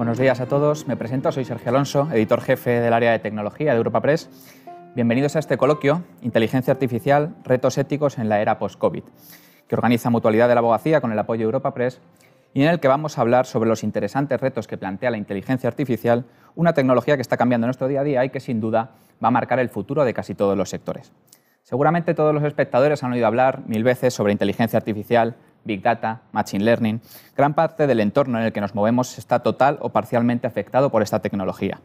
Buenos días a todos. Me presento, soy Sergio Alonso, editor jefe del área de tecnología de Europa Press. Bienvenidos a este coloquio, Inteligencia Artificial, retos éticos en la era post-COVID, que organiza Mutualidad de la Abogacía con el apoyo de Europa Press y en el que vamos a hablar sobre los interesantes retos que plantea la inteligencia artificial, una tecnología que está cambiando nuestro día a día y que sin duda va a marcar el futuro de casi todos los sectores. Seguramente todos los espectadores han oído hablar mil veces sobre inteligencia artificial, Big Data, Machine Learning, gran parte del entorno en el que nos movemos está total o parcialmente afectado por esta tecnología.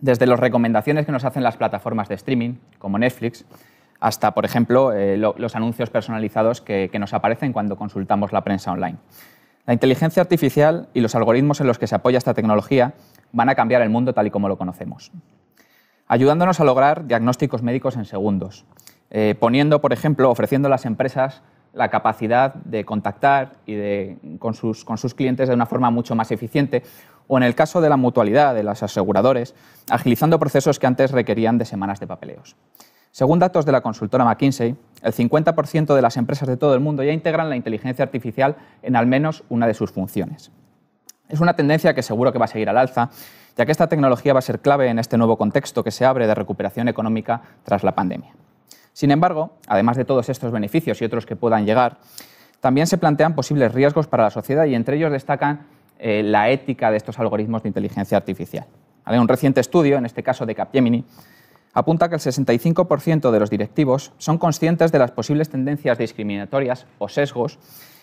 Desde las recomendaciones que nos hacen las plataformas de streaming, como Netflix, hasta, por ejemplo, eh, los anuncios personalizados que, nos aparecen cuando consultamos la prensa online. La inteligencia artificial y los algoritmos en los que se apoya esta tecnología van a cambiar el mundo tal y como lo conocemos, ayudándonos a lograr diagnósticos médicos en segundos, eh, poniendo, por ejemplo, ofreciendo a las empresas la capacidad de contactar y de, con, sus, con sus clientes de una forma mucho más eficiente, o en el caso de la mutualidad, de los aseguradores, agilizando procesos que antes requerían de semanas de papeleos. Según datos de la consultora McKinsey, el 50% de las empresas de todo el mundo ya integran la inteligencia artificial en al menos una de sus funciones. Es una tendencia que seguro que va a seguir al alza, ya que esta tecnología va a ser clave en este nuevo contexto que se abre de recuperación económica tras la pandemia. Sin embargo, además de todos estos beneficios y otros que puedan llegar, también se plantean posibles riesgos para la sociedad y entre ellos destacan eh, la ética de estos algoritmos de inteligencia artificial. Un reciente estudio, en este caso de Capgemini, apunta que el 65% de los directivos son conscientes de las posibles tendencias discriminatorias o sesgos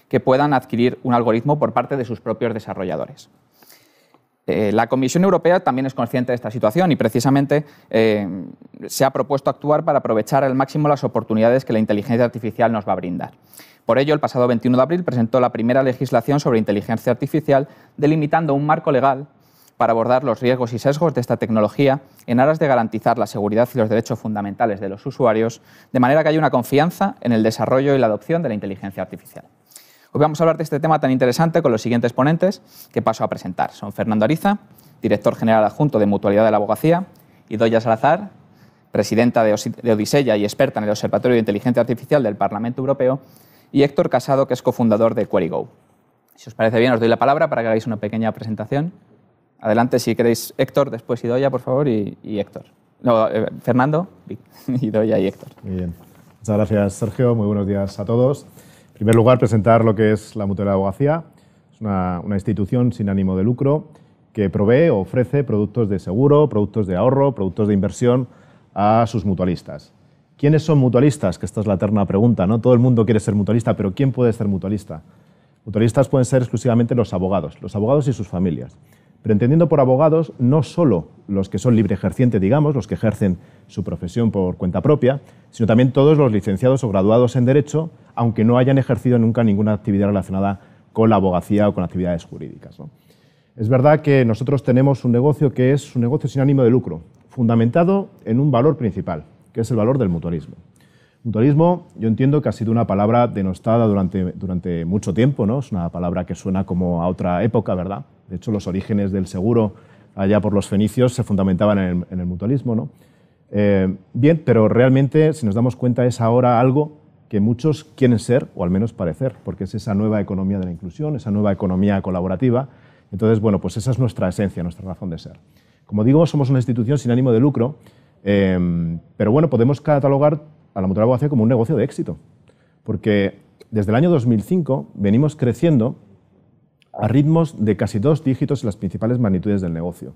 que puedan adquirir un algoritmo por parte de sus propios desarrolladores. Eh, la Comisión Europea también es consciente de esta situación y precisamente eh, se ha propuesto actuar para aprovechar al máximo las oportunidades que la inteligencia artificial nos va a brindar. Por ello, el pasado 21 de abril presentó la primera legislación sobre inteligencia artificial, delimitando un marco legal para abordar los riesgos y sesgos de esta tecnología en aras de garantizar la seguridad y los derechos fundamentales de los usuarios, de manera que haya una confianza en el desarrollo y la adopción de la inteligencia artificial. Hoy vamos a hablar de este tema tan interesante con los siguientes ponentes que paso a presentar. Son Fernando Ariza, director general adjunto de Mutualidad de la Abogacía, y Doya Salazar, presidenta de Odiseya y experta en el Observatorio de Inteligencia Artificial del Parlamento Europeo, y Héctor Casado, que es cofundador de QueryGo. Si os parece bien, os doy la palabra para que hagáis una pequeña presentación. Adelante, si queréis, Héctor, después Idoya, por favor, y, Héctor. No, eh, Fernando, Idoya y Héctor. Muy bien. Muchas gracias, Sergio. Muy buenos días a todos. En primer lugar, presentar lo que es la Mutualidad de Abogacía. Es una, institución sin ánimo de lucro que provee o ofrece productos de seguro, productos de ahorro, productos de inversión a sus mutualistas. ¿Quiénes son mutualistas? Que esta es la eterna pregunta, ¿no? Todo el mundo quiere ser mutualista, pero ¿quién puede ser mutualista? Mutualistas pueden ser exclusivamente los abogados, los abogados y sus familias. Pero entendiendo por abogados no solo los que son libre ejercientes, digamos, los que ejercen su profesión por cuenta propia, sino también todos los licenciados o graduados en Derecho, aunque no hayan ejercido nunca ninguna actividad relacionada con la abogacía o con actividades jurídicas. Es verdad que nosotros tenemos un negocio que es un negocio sin ánimo de lucro, fundamentado en un valor principal, que es el valor del mutualismo. Mutualismo, yo entiendo que ha sido una palabra denostada durante, durante mucho tiempo, ¿no? Es una palabra que suena como a otra época, ¿verdad? De hecho, los orígenes del seguro allá por los fenicios se fundamentaban en el, mutualismo. ¿no? Eh, bien, pero realmente, si nos damos cuenta, es ahora algo que muchos quieren ser, o al menos parecer, porque es esa nueva economía de la inclusión, esa nueva economía colaborativa. Entonces, bueno, pues esa es nuestra esencia, nuestra razón de ser. Como digo, somos una institución sin ánimo de lucro, eh, pero bueno, podemos catalogar a la Mutualidad Abogacía como un negocio de éxito, porque desde el año 2005 venimos creciendo a ritmos de casi dos dígitos en las principales magnitudes del negocio,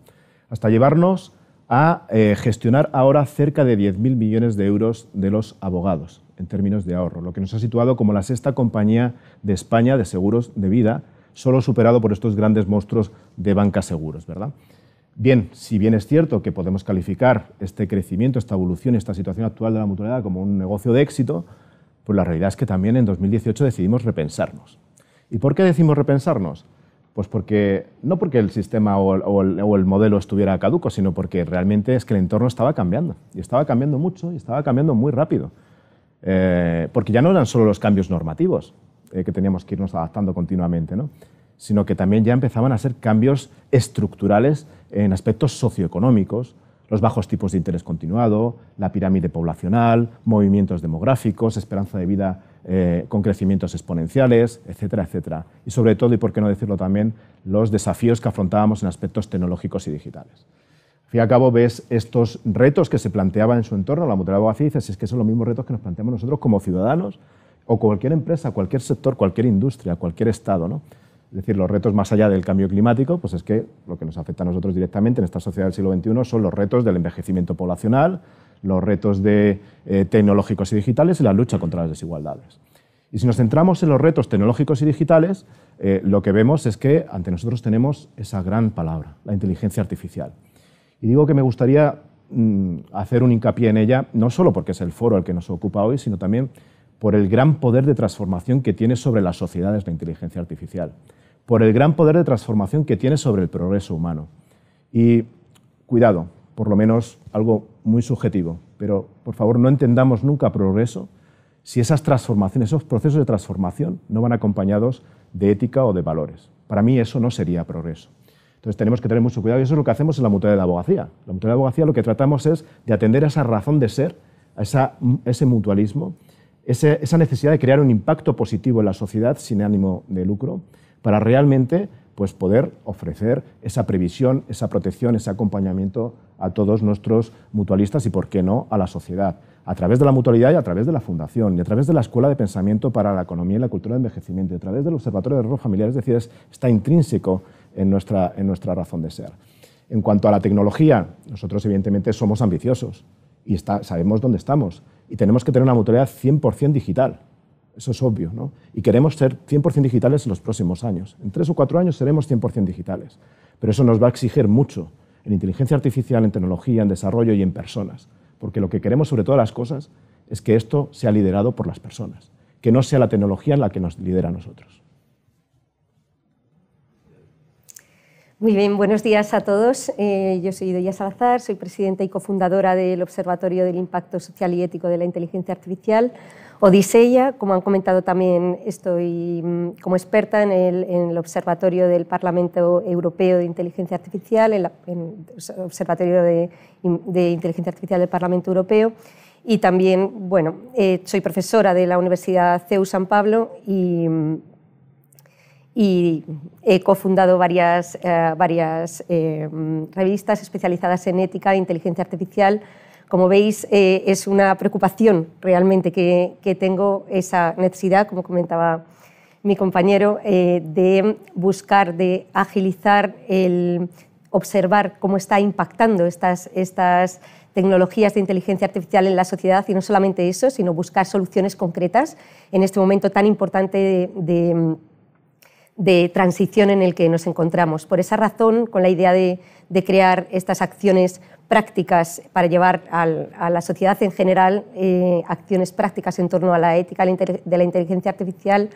hasta llevarnos a eh, gestionar ahora cerca de 10.000 millones de euros de los abogados en términos de ahorro, lo que nos ha situado como la sexta compañía de España de seguros de vida, solo superado por estos grandes monstruos de banca seguros, ¿verdad? Bien, si bien es cierto que podemos calificar este crecimiento, esta evolución, esta situación actual de la mutualidad como un negocio de éxito, pues la realidad es que también en 2018 decidimos repensarnos. ¿Y por qué decimos repensarnos? Pues porque, no porque el sistema o el, modelo estuviera caduco, sino porque realmente es que el entorno estaba cambiando. Y estaba cambiando mucho y estaba cambiando muy rápido. Eh, porque ya no eran solo los cambios normativos eh, que teníamos que irnos adaptando continuamente, ¿no? Sino que también ya empezaban a ser cambios estructurales en aspectos socioeconómicos, los bajos tipos de interés continuado, la pirámide poblacional, movimientos demográficos, esperanza de vida eh, con crecimientos exponenciales, etcétera, etcétera. Y sobre todo, y por qué no decirlo también, los desafíos que afrontábamos en aspectos tecnológicos y digitales. Al fin y al cabo, ves estos retos que se planteaban en su entorno, la mutual abogacía, y dices, es que son los mismos retos que nos planteamos nosotros como ciudadanos o cualquier empresa, cualquier sector, cualquier industria, cualquier Estado. ¿no? Es decir, los retos más allá del cambio climático, pues es que lo que nos afecta a nosotros directamente en esta sociedad del siglo XXI son los retos del envejecimiento poblacional, los retos de, eh, tecnológicos y digitales y la lucha contra las desigualdades. Y si nos centramos en los retos tecnológicos y digitales, eh, lo que vemos es que ante nosotros tenemos esa gran palabra, la inteligencia artificial. Y digo que me gustaría mm, hacer un hincapié en ella, no solo porque es el foro al que nos ocupa hoy, sino también por el gran poder de transformación que tiene sobre las sociedades la inteligencia artificial por el gran poder de transformación que tiene sobre el progreso humano. Y cuidado, por lo menos algo muy subjetivo, pero por favor no entendamos nunca progreso si esas transformaciones, esos procesos de transformación no van acompañados de ética o de valores. Para mí eso no sería progreso. Entonces tenemos que tener mucho cuidado y eso es lo que hacemos en la mutualidad de abogacía. La mutualidad de abogacía lo que tratamos es de atender a esa razón de ser, a ese mutualismo, esa necesidad de crear un impacto positivo en la sociedad sin ánimo de lucro para realmente pues, poder ofrecer esa previsión, esa protección, ese acompañamiento a todos nuestros mutualistas y, por qué no, a la sociedad, a través de la mutualidad y a través de la Fundación, y a través de la Escuela de Pensamiento para la Economía y la Cultura de Envejecimiento, y a través del Observatorio de Error Familiar, es decir, está intrínseco en nuestra, en nuestra razón de ser. En cuanto a la tecnología, nosotros evidentemente somos ambiciosos y sabemos dónde estamos y tenemos que tener una mutualidad 100% digital. Eso es obvio, ¿no? Y queremos ser 100% digitales en los próximos años. En tres o cuatro años seremos 100% digitales. Pero eso nos va a exigir mucho en inteligencia artificial, en tecnología, en desarrollo y en personas. Porque lo que queremos sobre todas las cosas es que esto sea liderado por las personas, que no sea la tecnología la que nos lidera a nosotros. Muy bien, buenos días a todos. Eh, yo soy Doya Salazar, soy presidenta y cofundadora del Observatorio del Impacto Social y Ético de la Inteligencia Artificial. Odiseya, como han comentado también, estoy mm, como experta en el, Observatorio del Parlamento Europeo de Inteligencia Artificial, en, el Observatorio de, Inteligencia Artificial del Parlamento Europeo, y también, bueno, eh, soy profesora de la Universidad CEU San Pablo y, he cofundado varias, eh, varias eh, revistas especializadas en ética e inteligencia artificial. Como veis, eh, es una preocupación realmente que, tengo esa necesidad, como comentaba mi compañero, eh, de buscar, de agilizar, el observar cómo está impactando estas, estas tecnologías de inteligencia artificial en la sociedad. Y no solamente eso, sino buscar soluciones concretas en este momento tan importante de, de transición en el que nos encontramos. Por esa razón, con la idea de, de crear estas acciones prácticas para llevar a la sociedad en general eh, acciones prácticas en torno a la ética de la inteligencia artificial,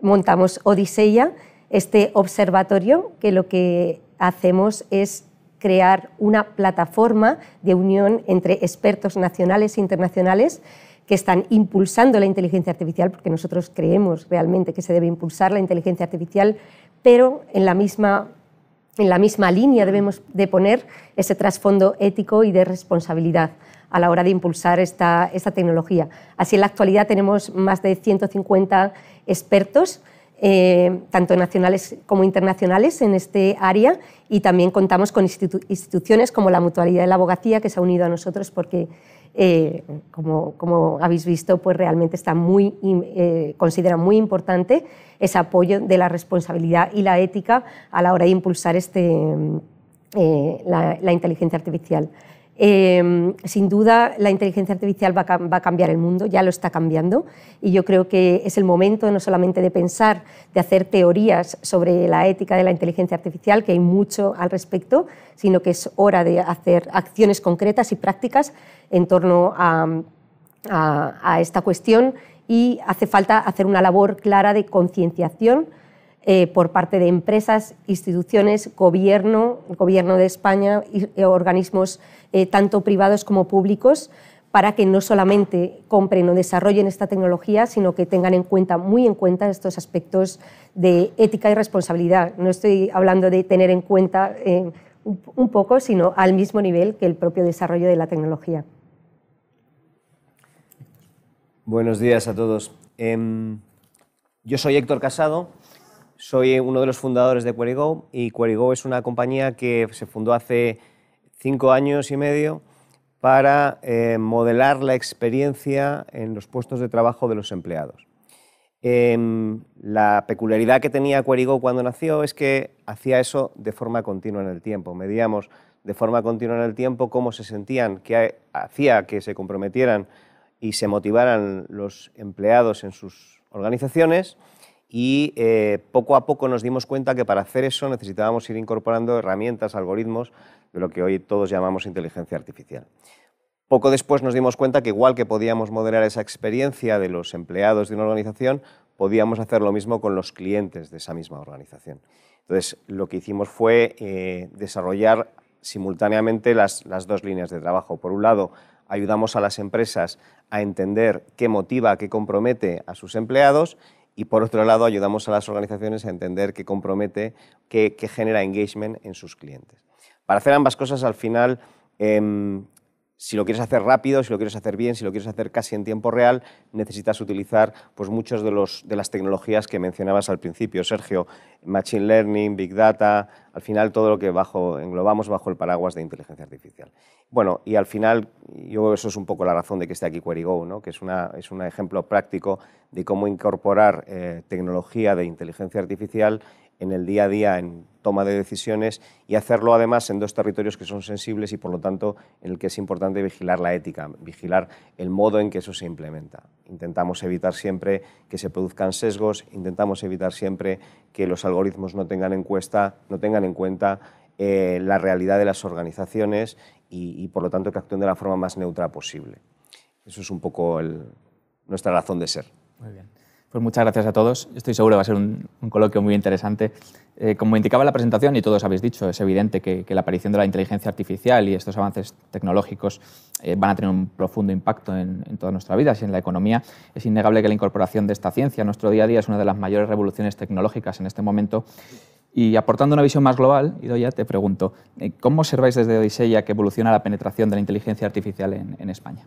montamos Odiseya, este observatorio que lo que hacemos es crear una plataforma de unión entre expertos nacionales e internacionales que están impulsando la inteligencia artificial, porque nosotros creemos realmente que se debe impulsar la inteligencia artificial, pero en la misma en la misma línea debemos de poner ese trasfondo ético y de responsabilidad a la hora de impulsar esta, esta tecnología. Así, en la actualidad tenemos más de 150 expertos, eh, tanto nacionales como internacionales, en este área y también contamos con instituciones como la Mutualidad de la Abogacía, que se ha unido a nosotros porque eh, como, como, habéis visto, pues realmente está muy, eh, considera muy importante ese apoyo de la responsabilidad y la ética a la hora de impulsar este, eh, la, inteligencia artificial. Em, sin duda, la inteligencia artificial va a, cambiar el mundo, ya lo está cambiando, y yo creo que es el momento no solamente de pensar, de hacer teorías sobre la ética de la inteligencia artificial, que hay mucho al respecto, sino que es hora de hacer acciones concretas y prácticas en torno a, esta cuestión y hace falta hacer una labor clara de concienciación eh, por parte de empresas, instituciones, gobierno, gobierno de España y eh, organismos eh, tanto privados como públicos para que no solamente compren o desarrollen esta tecnología, sino que tengan en cuenta, muy en cuenta estos aspectos de ética y responsabilidad. No estoy hablando de tener en cuenta un poco, sino al mismo nivel que el propio desarrollo de la tecnología. Buenos días a todos. Em, yo soy Héctor Casado, soy uno de los fundadores de QueryGo y QueryGo es una compañía que se fundó hace cinco años y medio para eh, modelar la experiencia en los puestos de trabajo de los empleados. Em, la peculiaridad que tenía QueryGo cuando nació es que hacía eso de forma continua en el tiempo. Medíamos de forma continua en el tiempo cómo se sentían, qué hacía que se comprometieran y se motivaran los empleados en sus organizaciones y eh, poco a poco nos dimos cuenta que para hacer eso necesitábamos ir incorporando herramientas, algoritmos de lo que hoy todos llamamos inteligencia artificial. Poco después nos dimos cuenta que igual que podíamos modelar esa experiencia de los empleados de una organización, podíamos hacer lo mismo con los clientes de esa misma organización. Entonces, lo que hicimos fue eh, desarrollar simultáneamente las, dos líneas de trabajo. Por un lado, ayudamos a las empresas a entender qué motiva, qué compromete a sus empleados y por otro lado ayudamos a las organizaciones a entender qué compromete, qué, genera engagement en sus clientes. Para hacer ambas cosas, al final, em, si lo quieres hacer rápido, si lo quieres hacer bien, si lo quieres hacer casi en tiempo real, necesitas utilizar pues, muchas de, de las tecnologías que mencionabas al principio, Sergio, Machine Learning, Big Data, al final todo lo que bajo, englobamos bajo el paraguas de inteligencia artificial. Bueno, y al final, yo eso es un poco la razón de que esté aquí QueryGo, ¿no? que es, una, es un ejemplo práctico de cómo incorporar eh, tecnología de inteligencia artificial en el día a día, en toma de decisiones y hacerlo además en dos territorios que son sensibles y por lo tanto en el que es importante vigilar la ética, vigilar el modo en que eso se implementa. Intentamos evitar siempre que se produzcan sesgos, intentamos evitar siempre que los algoritmos no tengan en, no tengan en cuenta eh, la realidad de las organizaciones y, por lo tanto que actúen de la forma más neutra posible. Eso es un poco nuestra razón de ser. Muy bien. Pues muchas gracias a todos. Estoy seguro que va a ser un, coloquio muy interesante. Eh, como indicaba la presentación, y todos habéis dicho, es evidente que, la aparición de la inteligencia artificial y estos avances tecnológicos eh, van a tener un profundo impacto en, toda nuestra vida y en la economía. Es innegable que la incorporación de esta ciencia a nuestro día a día es una de las mayores revoluciones tecnológicas en este momento. Y aportando una visión más global, Idoya, te pregunto, eh, ¿cómo observáis desde Odisea que evoluciona la penetración de la inteligencia artificial en España?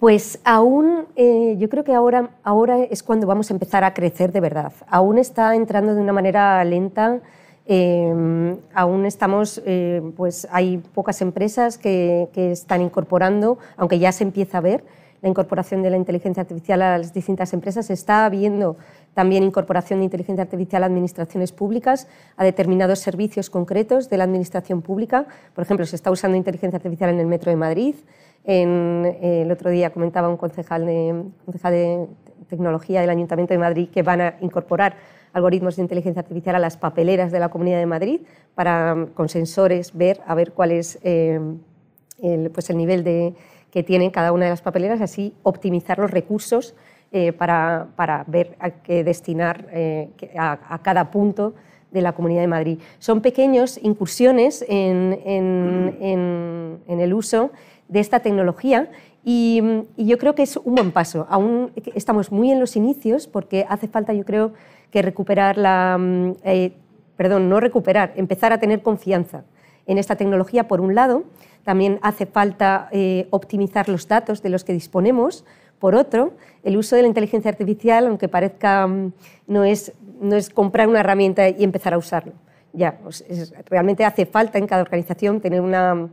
Pues aún, eh, yo creo que ahora, ahora es cuando vamos a empezar a crecer de verdad. Aún está entrando de una manera lenta. Eh, aún estamos, eh, pues hay pocas empresas que, están incorporando, aunque ya se empieza a ver la incorporación de la inteligencia artificial a las distintas empresas. Se está viendo también incorporación de inteligencia artificial a administraciones públicas, a determinados servicios concretos de la administración pública. Por ejemplo, se está usando inteligencia artificial en el Metro de Madrid, eh, el otro día comentaba un concejal de, tecnología del Ayuntamiento de Madrid que van a incorporar algoritmos de inteligencia artificial a las papeleras de la Comunidad de Madrid para, con sensores, ver a ver cuál es eh, el, pues el nivel de, que tienen cada una de las papeleras, así optimizar los recursos eh, para, para, ver a qué destinar a, cada punto de la Comunidad de Madrid. Son pequeñas incursiones en, en el uso de esta tecnología y, yo creo que es un buen paso. Aún estamos muy en los inicios porque hace falta, yo creo, que recuperar la... Mm, eh, perdón, no recuperar, empezar a tener confianza en esta tecnología, por un lado. También hace falta eh, optimizar los datos de los que disponemos. Por otro, el uso de la inteligencia artificial, aunque parezca, mm, no es, no es comprar una herramienta y empezar a usarlo. Ya, pues realmente hace falta en cada organización tener una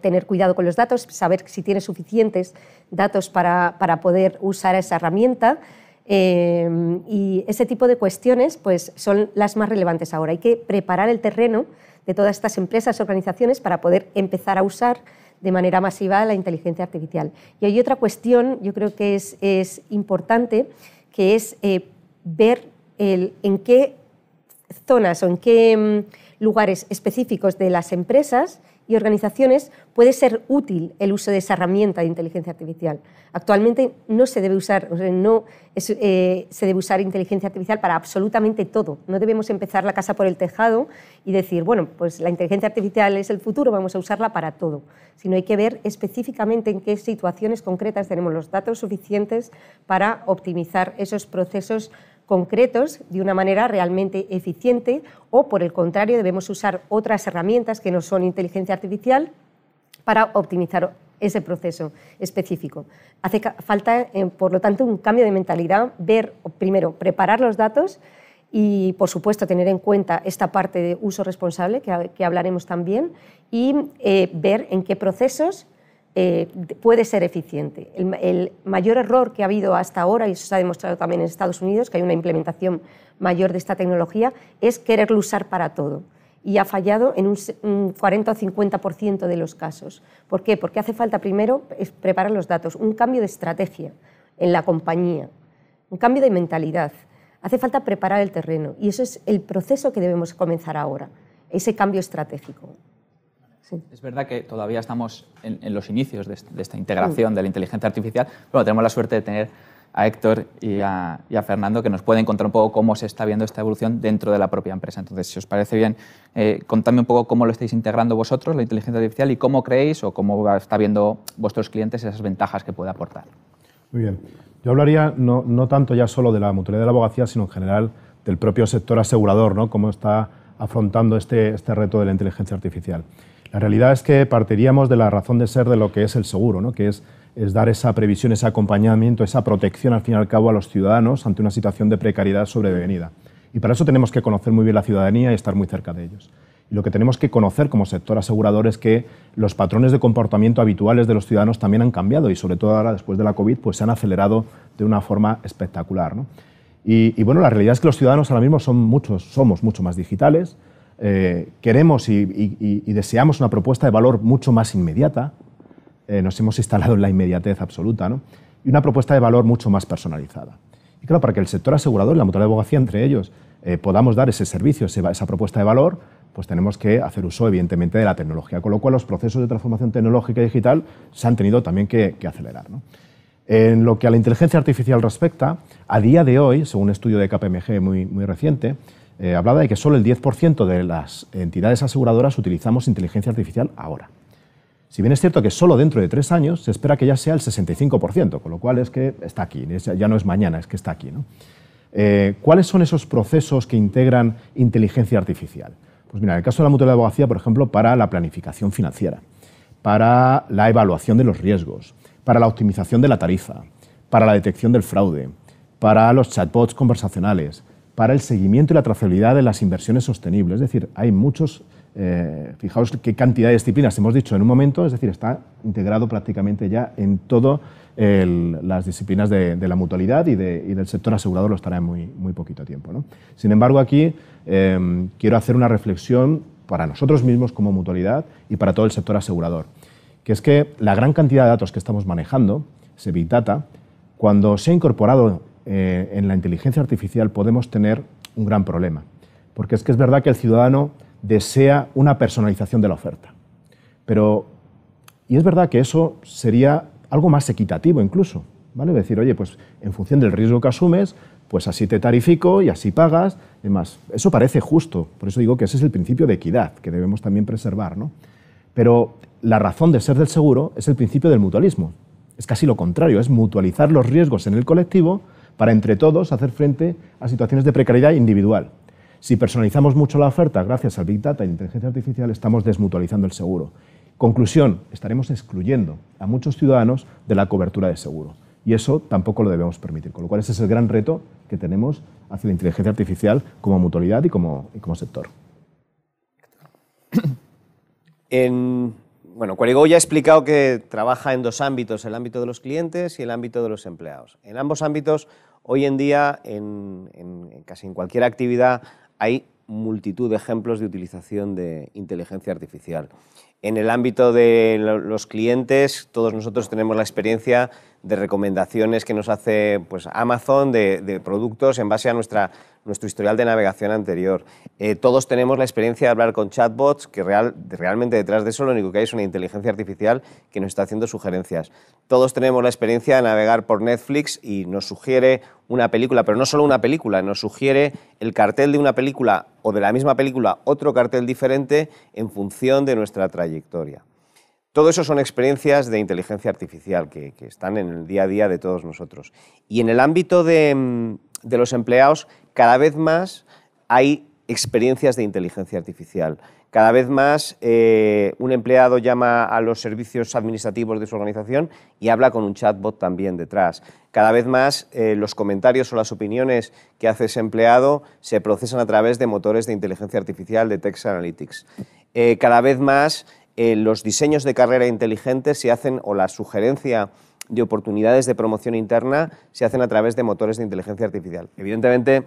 tener cuidado con los datos, saber si tiene suficientes datos para, para poder usar esa herramienta. Eh, y ese tipo de cuestiones pues, son las más relevantes ahora. Hay que preparar el terreno de todas estas empresas, organizaciones, para poder empezar a usar de manera masiva la inteligencia artificial. Y hay otra cuestión, yo creo que es, es importante, que es eh, ver el, en qué zonas o en qué mm, lugares específicos de las empresas y organizaciones puede ser útil el uso de esa herramienta de inteligencia artificial. Actualmente no se debe usar, no eh, se debe usar inteligencia artificial para absolutamente todo. No debemos empezar la casa por el tejado y decir, bueno, pues la inteligencia artificial es el futuro, vamos a usarla para todo. Sino hay que ver específicamente en qué situaciones concretas tenemos los datos suficientes para optimizar esos procesos concretos de una manera realmente eficiente o, por el contrario, debemos usar otras herramientas que no son inteligencia artificial para optimizar ese proceso específico. Hace falta, eh, por lo tanto, un cambio de mentalidad, ver, primero, preparar los datos y, por supuesto, tener en cuenta esta parte de uso responsable, que, hablaremos también, y eh, ver en qué procesos eh, puede ser eficiente. El, mayor error que ha habido hasta ahora, y eso se ha demostrado también en Estados Unidos, que hay una implementación mayor de esta tecnología, es quererlo usar para todo. Y ha fallado en un, 40 o 50% de los casos. ¿Por qué? Porque hace falta primero preparar los datos, un cambio de estrategia en la compañía, un cambio de mentalidad. Hace falta preparar el terreno y eso es el proceso que debemos comenzar ahora, ese cambio estratégico. Es verdad que todavía estamos en, los inicios de, esta integración de la inteligencia artificial, pero tenemos la suerte de tener a Héctor y a, Fernando que nos pueden contar un poco cómo se está viendo esta evolución dentro de la propia empresa. Entonces, si os parece bien, eh, contadme un poco cómo lo estáis integrando vosotros, la inteligencia artificial, y cómo creéis o cómo está viendo vuestros clientes esas ventajas que puede aportar. Muy bien. Yo hablaría no, no tanto ya solo de la mutualidad de la abogacía, sino en general del propio sector asegurador, ¿no? cómo está afrontando este, este reto de la inteligencia artificial. La realidad es que partiríamos de la razón de ser de lo que es el seguro, ¿no? que es, dar esa previsión, ese acompañamiento, esa protección al fin y al cabo a los ciudadanos ante una situación de precariedad sobrevenida. Y para eso tenemos que conocer muy bien la ciudadanía y estar muy cerca de ellos. Y lo que tenemos que conocer como sector asegurador es que los patrones de comportamiento habituales de los ciudadanos también han cambiado y sobre todo ahora después de la COVID pues se han acelerado de una forma espectacular. ¿no? Y, y, bueno, la realidad es que los ciudadanos ahora mismo son muchos, somos mucho más digitales, eh, queremos y, deseamos una propuesta de valor mucho más inmediata, eh, nos hemos instalado en la inmediatez absoluta, y una propuesta de valor mucho más personalizada. Y claro, para que el sector asegurador y la mutualidad de abogacía entre ellos eh, podamos dar ese servicio, esa propuesta de valor, pues tenemos que hacer uso, evidentemente, de la tecnología, con lo cual los procesos de transformación tecnológica y digital se han tenido también que, acelerar. En lo que a la inteligencia artificial respecta, a día de hoy, según un estudio de KPMG muy reciente, eh, hablaba de que solo el 10% de las entidades aseguradoras utilizamos inteligencia artificial ahora. Si bien es cierto que solo dentro de tres años se espera que ya sea el 65%, con lo cual es que está aquí, ya no es mañana, es que está aquí. Eh, ¿Cuáles son esos procesos que integran inteligencia artificial? Pues mira, en el caso de la mutualidad de abogacía, por ejemplo, para la planificación financiera, para la evaluación de los riesgos, para la optimización de la tarifa, para la detección del fraude, para los chatbots conversacionales, para el seguimiento y la trazabilidad de las inversiones sostenibles. Es decir, hay muchos, eh, fijaos qué cantidad de disciplinas hemos dicho en un momento, es decir, está integrado prácticamente ya en todas las disciplinas de, la mutualidad y, del sector asegurador lo estará en muy, poquito tiempo. Sin embargo, aquí em, quiero hacer una reflexión para nosotros mismos como mutualidad y para todo el sector asegurador, que es que la gran cantidad de datos que estamos manejando, ese Big Data, cuando se ha incorporado eh, en la inteligencia artificial podemos tener un gran problema. Porque es que es verdad que el ciudadano desea una personalización de la oferta. Pero, y es verdad que eso sería algo más equitativo incluso. ¿vale? Decir, oye, pues en función del riesgo que asumes, pues así te tarifico y así pagas. Además, eso parece justo. Por eso digo que ese es el principio de equidad que debemos también preservar. ¿no? Pero la razón de ser del seguro es el principio del mutualismo. Es casi lo contrario, es mutualizar los riesgos en el colectivo para entre todos hacer frente a situaciones de precariedad individual. Si personalizamos mucho la oferta gracias al Big Data y la inteligencia artificial, estamos desmutualizando el seguro. Conclusión, estaremos excluyendo a muchos ciudadanos de la cobertura de seguro. Y eso tampoco lo debemos permitir. Con lo cual, ese es el gran reto que tenemos hacia la inteligencia artificial como mutualidad y como, sector. En, bueno, Querigo ya ha explicado que trabaja en dos ámbitos, el ámbito de los clientes y el ámbito de los empleados. En ambos ámbitos, hoy en día, en, casi en cualquier actividad, hay multitud de ejemplos de utilización de inteligencia artificial. En el ámbito de los clientes, todos nosotros tenemos la experiencia de recomendaciones que nos hace pues, Amazon de, productos en base a nuestra nuestro historial de navegación anterior. Eh, todos tenemos la experiencia de hablar con chatbots, que real, realmente detrás de eso lo único que hay es una inteligencia artificial que nos está haciendo sugerencias. Todos tenemos la experiencia de navegar por Netflix y nos sugiere una película, pero no solo una película, nos sugiere el cartel de una película o de la misma película otro cartel diferente en función de nuestra trayectoria. Todo eso son experiencias de inteligencia artificial que, están en el día a día de todos nosotros. Y en el ámbito de, mm, los empleados, cada vez más hay experiencias de inteligencia artificial. Cada vez más eh, un empleado llama a los servicios administrativos de su organización y habla con un chatbot también detrás. Cada vez más eh, los comentarios o las opiniones que hace ese empleado se procesan a través de motores de inteligencia artificial, de Text Analytics. Eh, cada vez más los diseños de carrera inteligentes se hacen, o la sugerencia de oportunidades de promoción interna, se hacen a través de motores de inteligencia artificial. Evidentemente,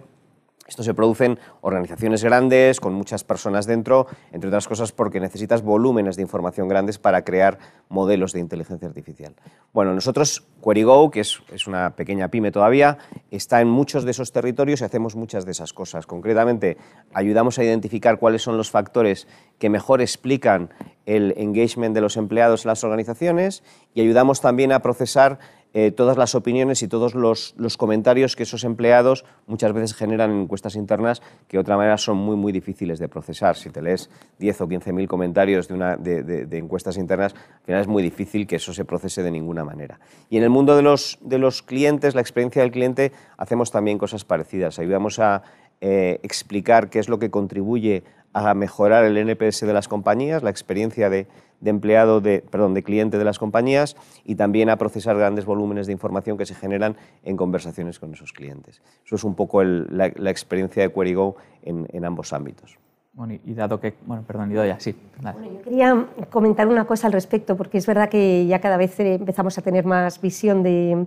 esto se produce en organizaciones grandes, con muchas personas dentro, entre otras cosas porque necesitas volúmenes de información grandes para crear modelos de inteligencia artificial. Bueno, nosotros, QueryGo, que es, es, una pequeña pyme todavía, está en muchos de esos territorios y hacemos muchas de esas cosas. Concretamente, ayudamos a identificar cuáles son los factores que mejor explican el engagement de los empleados en las organizaciones y ayudamos también a procesar eh, todas las opiniones y todos los, comentarios que esos empleados muchas veces generan en encuestas internas que de otra manera son muy, muy difíciles de procesar. Si te lees 10 o 15 mil comentarios de, una, de, encuestas internas, al final es muy difícil que eso se procese de ninguna manera. Y en el mundo de los, de los clientes, la experiencia del cliente, hacemos también cosas parecidas. Ayudamos a eh, explicar qué es lo que contribuye a mejorar el NPS de las compañías, la experiencia de, empleado, de, perdón, de cliente de las compañías y también a procesar grandes volúmenes de información que se generan en conversaciones con esos clientes. Eso es un poco la, experiencia de QueryGo en, en ambos ámbitos. Bueno, y dado que, bueno, perdón, ya, sí. Bueno, yo quería comentar una cosa al respecto, porque es verdad que ya cada vez empezamos a tener más visión de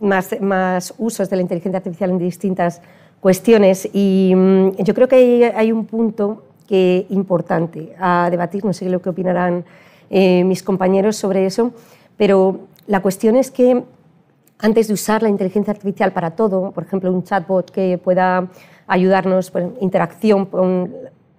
más, más usos de la inteligencia artificial en distintas cuestiones y mm, yo creo que hay, un punto que importante a debatir. No sé lo que opinarán eh, mis compañeros sobre eso, pero la cuestión es que antes de usar la inteligencia artificial para todo, por ejemplo, un chatbot que pueda ayudarnos, pues, interacción con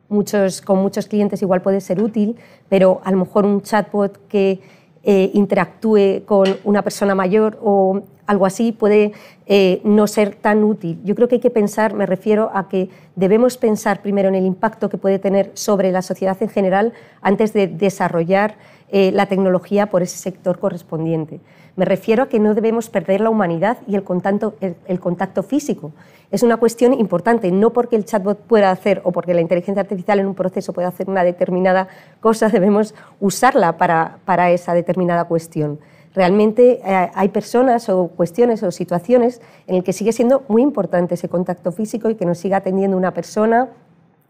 muchos, con muchos clientes igual puede ser útil, pero a lo mejor un chatbot que eh, interactúe con una persona mayor o algo así puede eh, no ser tan útil. Yo creo que hay que pensar, me refiero a que debemos pensar primero en el impacto que puede tener sobre la sociedad en general antes de desarrollar eh, la tecnología por ese sector correspondiente. Me refiero a que no debemos perder la humanidad y el contacto, el, contacto físico. Es una cuestión importante, no porque el chatbot pueda hacer o porque la inteligencia artificial en un proceso pueda hacer una determinada cosa, debemos usarla para, para esa determinada cuestión realmente eh, hay personas o cuestiones o situaciones en las que sigue siendo muy importante ese contacto físico y que nos siga atendiendo una persona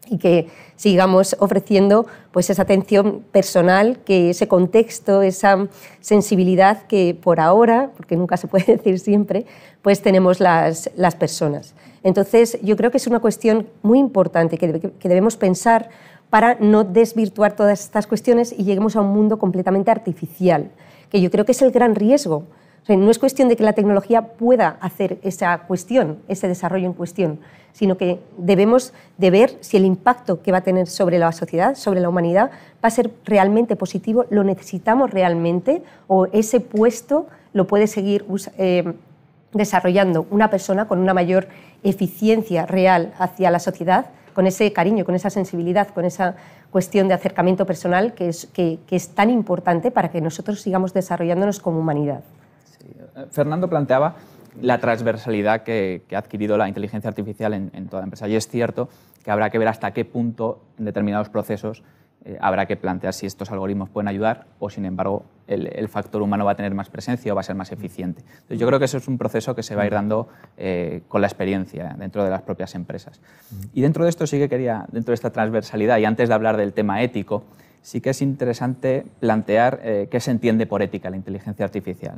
y que sigamos ofreciendo pues esa atención personal, que ese contexto, esa sensibilidad que por ahora, porque nunca se puede decir siempre, pues tenemos las, las personas. Entonces, yo creo que es una cuestión muy importante que, que debemos pensar para no desvirtuar todas estas cuestiones y lleguemos a un mundo completamente artificial que yo creo que es el gran riesgo. no es cuestión de que la tecnología pueda hacer esa cuestión, ese desarrollo en cuestión, sino que debemos de ver si el impacto que va a tener sobre la sociedad, sobre la humanidad, va a ser realmente positivo, lo necesitamos realmente o ese puesto lo puede seguir eh, desarrollando una persona con una mayor eficiencia real hacia la sociedad, con ese cariño, con esa sensibilidad, con esa cuestión de acercamiento personal que es, tan importante para que nosotros sigamos desarrollándonos como humanidad. Fernando planteaba la transversalidad que, ha adquirido la inteligencia artificial en, en, toda la empresa. Y es cierto que habrá que ver hasta qué punto en determinados procesos eh, habrá que plantear si estos algoritmos pueden ayudar o, sin embargo, el, factor humano va a tener más presencia o va a ser más eficiente. Entonces, yo creo que eso es un proceso que se va a ir dando eh, con la experiencia dentro de las propias empresas. Y dentro de esto sí que quería, dentro de esta transversalidad, y antes de hablar del tema ético, sí que es interesante plantear eh, qué se entiende por ética la inteligencia artificial.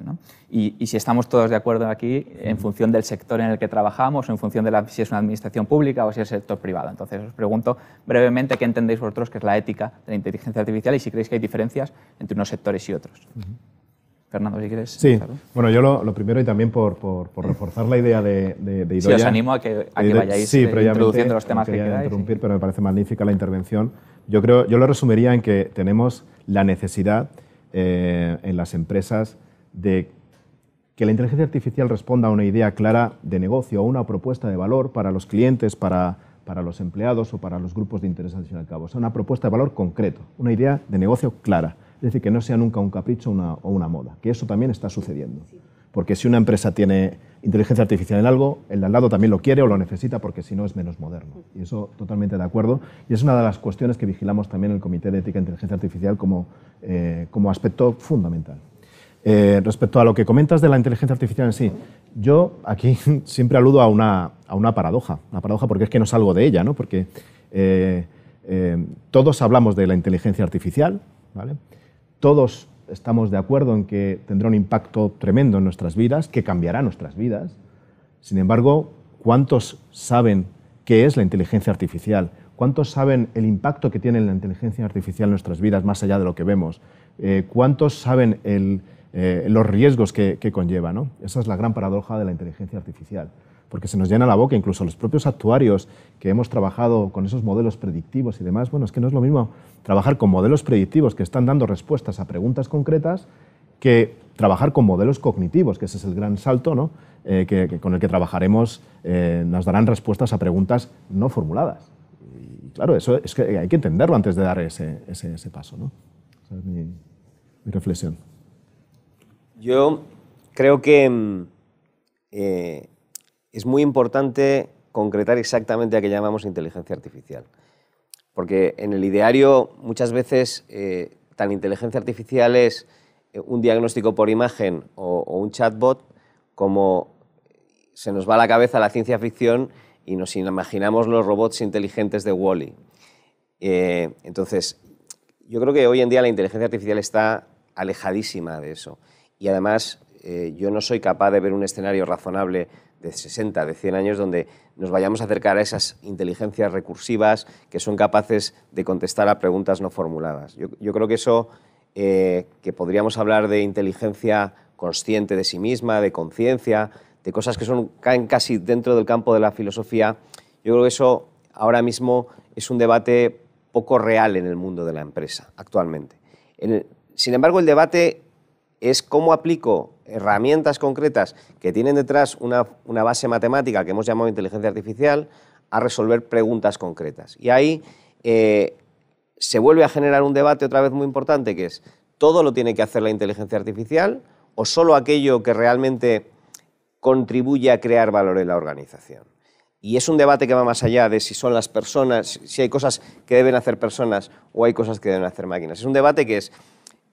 Y, si estamos todos de acuerdo aquí en función del sector en el que trabajamos o en función de si es una administración pública o si es el sector privado. Entonces os pregunto brevemente qué entendéis vosotros que es la ética de la inteligencia artificial y si creéis que hay diferencias entre unos sectores y otros. Fernando, si quieres. Sí, bueno, yo lo, primero y también por, reforzar la idea de, de, Idoia. Sí, os animo a que, a que vayáis sí, eh, introduciendo los temas que queráis. interrumpir, pero me parece magnífica la intervención. Yo, creo, yo lo resumiría en que tenemos la necesidad eh, en las empresas de que la inteligencia artificial responda a una idea clara de negocio, a una propuesta de valor para los clientes, para, para los empleados o para los grupos de interés al fin y al cabo. O sea, una propuesta de valor concreto, una idea de negocio clara. Es decir, que no sea nunca un capricho o una moda, que eso también está sucediendo. Porque si una empresa tiene inteligencia artificial en algo, el de al lado también lo quiere o lo necesita porque si no es menos moderno. Y eso totalmente de acuerdo. Y es una de las cuestiones que vigilamos también el Comité de Ética e Inteligencia Artificial como, eh, como aspecto fundamental. Eh, respecto a lo que comentas de la inteligencia artificial en sí, yo aquí siempre aludo a una, a una paradoja, una paradoja porque es que no salgo de ella, ¿no? porque eh, todos hablamos de la inteligencia artificial, ¿vale? todos estamos de acuerdo en que tendrá un impacto tremendo en nuestras vidas, que cambiará nuestras vidas. Sin embargo, ¿cuántos saben qué es la inteligencia artificial? ¿Cuántos saben el impacto que tiene la inteligencia artificial en nuestras vidas más allá de lo que vemos? Eh, ¿Cuántos saben eh, los riesgos que, conlleva? Esa es la gran paradoja de la inteligencia artificial porque se nos llena la boca, incluso los propios actuarios que hemos trabajado con esos modelos predictivos y demás, bueno, es que no es lo mismo trabajar con modelos predictivos que están dando respuestas a preguntas concretas que trabajar con modelos cognitivos, que ese es el gran salto ¿no? Eh, que, con el que trabajaremos, eh, nos darán respuestas a preguntas no formuladas. Y claro, eso es que hay que entenderlo antes de dar ese, ese, paso. ¿no? Esa es mi, reflexión. Yo creo que mm, eh, es muy importante concretar exactamente a qué llamamos inteligencia artificial. Porque en el ideario muchas veces eh, tan inteligencia artificial es eh, un diagnóstico por imagen o, un chatbot como se nos va a la cabeza la ciencia ficción y nos imaginamos los robots inteligentes de Wally. -E. Eh, entonces, yo creo que hoy en día la inteligencia artificial está alejadísima de eso. Y además, yo no soy capaz de ver un escenario razonable de 60, de 100 años, donde nos vayamos a acercar a esas inteligencias recursivas que son capaces de contestar a preguntas no formuladas. Yo, creo que eso, eh, que podríamos hablar de inteligencia consciente de sí misma, de conciencia, de cosas que son, caen casi dentro del campo de la filosofía, yo creo que eso ahora mismo es un debate poco real en el mundo de la empresa actualmente. sin embargo, el debate es cómo aplico herramientas concretas que tienen detrás una, base matemática que hemos llamado inteligencia artificial a resolver preguntas concretas. Y ahí eh, se vuelve a generar un debate otra vez muy importante que es, ¿todo lo tiene que hacer la inteligencia artificial o solo aquello que realmente contribuye a crear valor en la organización? Y es un debate que va más allá de si son las personas, si hay cosas que deben hacer personas o hay cosas que deben hacer máquinas. Es un debate que es,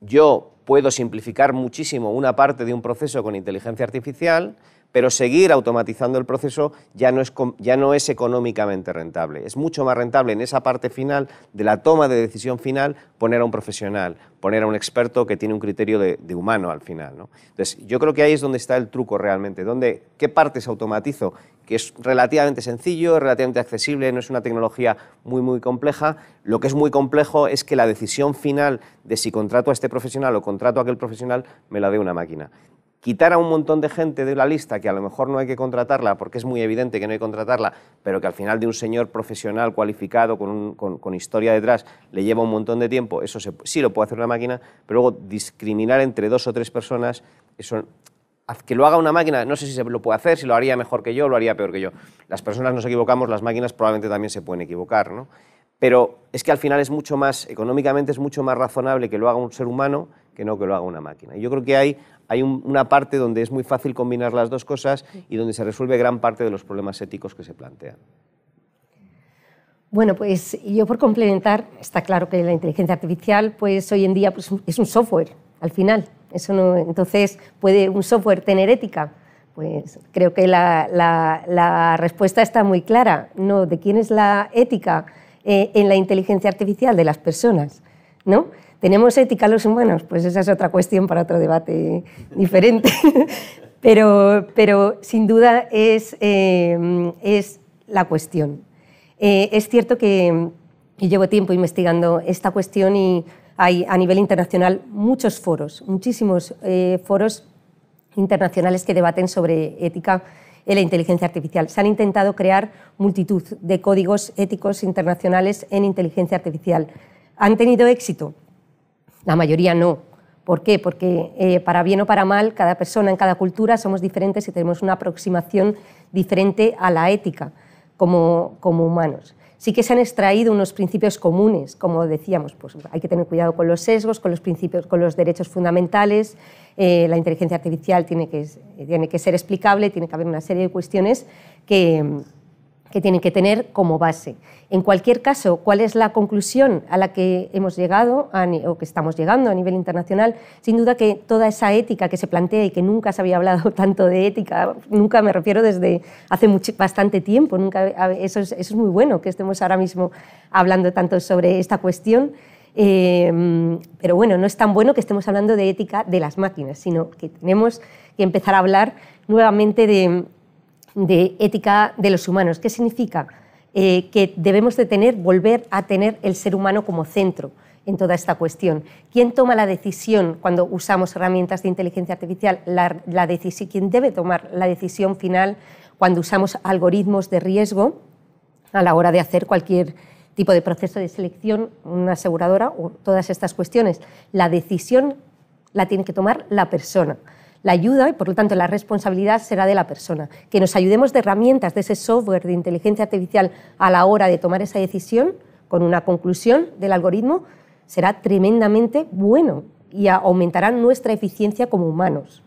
yo puedo simplificar muchísimo una parte de un proceso con inteligencia artificial, pero seguir automatizando el proceso ya no, es, ya no es económicamente rentable. Es mucho más rentable en esa parte final de la toma de decisión final poner a un profesional, poner a un experto que tiene un criterio de, humano al final. Entonces, yo creo que ahí es donde está el truco realmente, donde, qué partes automatizo, que es relativamente sencillo, relativamente accesible, no es una tecnología muy, muy compleja. Lo que es muy complejo es que la decisión final de si contrato a este profesional o contrato a aquel profesional me la dé una máquina quitar a un montón de gente de la lista que a lo mejor no hay que contratarla porque es muy evidente que no hay que contratarla, pero que al final de un señor profesional cualificado con, historia detrás le lleva un montón de tiempo, eso sí lo puede hacer una máquina, pero luego discriminar entre dos o tres personas, que lo haga una máquina, no sé si se lo puede hacer, si lo haría mejor que yo, lo haría peor que yo. Las personas nos equivocamos, las máquinas probablemente también se pueden equivocar, ¿no? Pero es que al final es mucho más, económicamente es mucho más razonable que lo haga un ser humano que no que lo haga una máquina. Y yo creo que hay hay una parte donde es muy fácil combinar las dos cosas y donde se resuelve gran parte de los problemas éticos que se plantean. Bueno, pues yo por complementar, está claro que la inteligencia artificial pues hoy en día pues, es un software, al final. Eso no, entonces, ¿puede un software tener ética? Pues creo que la, la, respuesta está muy clara. No, ¿de quién es la ética eh, en la inteligencia artificial? De las personas, ¿no? ¿Tenemos ética los humanos? Pues esa es otra cuestión para otro debate diferente. pero, pero sin duda es, eh, es la cuestión. Eh, es cierto que llevo tiempo investigando esta cuestión y hay a nivel internacional muchos foros, muchísimos eh, foros internacionales que debaten sobre ética en la inteligencia artificial. Se han intentado crear multitud de códigos éticos internacionales en inteligencia artificial. ¿Han tenido éxito? La mayoría no. ¿Por qué? Porque eh, para bien o para mal, cada persona en cada cultura somos diferentes y tenemos una aproximación diferente a la ética como, como humanos. sí que se han extraído unos principios comunes, como decíamos, pues hay que tener cuidado con los sesgos, con los principios, con los derechos fundamentales, eh, la inteligencia artificial tiene que, tiene que ser explicable, tiene que haber una serie de cuestiones que, que tienen que tener como base. En cualquier caso, ¿cuál es la conclusión a la que hemos llegado o que estamos llegando a nivel internacional? Sin duda que toda esa ética que se plantea y que nunca se había hablado tanto de ética, nunca me refiero desde hace mucho, bastante tiempo, nunca, eso, es, eso es muy bueno que estemos ahora mismo hablando tanto sobre esta cuestión. Eh, pero bueno, no es tan bueno que estemos hablando de ética de las máquinas, sino que tenemos que empezar a hablar nuevamente de, de ética de los humanos. ¿Qué significa? Eh, que debemos de tener, volver a tener el ser humano como centro en toda esta cuestión. ¿Quién toma la decisión cuando usamos herramientas de inteligencia artificial? La, la ¿Quién debe tomar la decisión final cuando usamos algoritmos de riesgo a la hora de hacer cualquier tipo de proceso de selección, una aseguradora o todas estas cuestiones? La decisión la tiene que tomar la persona la ayuda y por lo tanto la responsabilidad será de la persona. Que nos ayudemos de herramientas, de ese software de inteligencia artificial a la hora de tomar esa decisión con una conclusión del algoritmo será tremendamente bueno y aumentará nuestra eficiencia como humanos.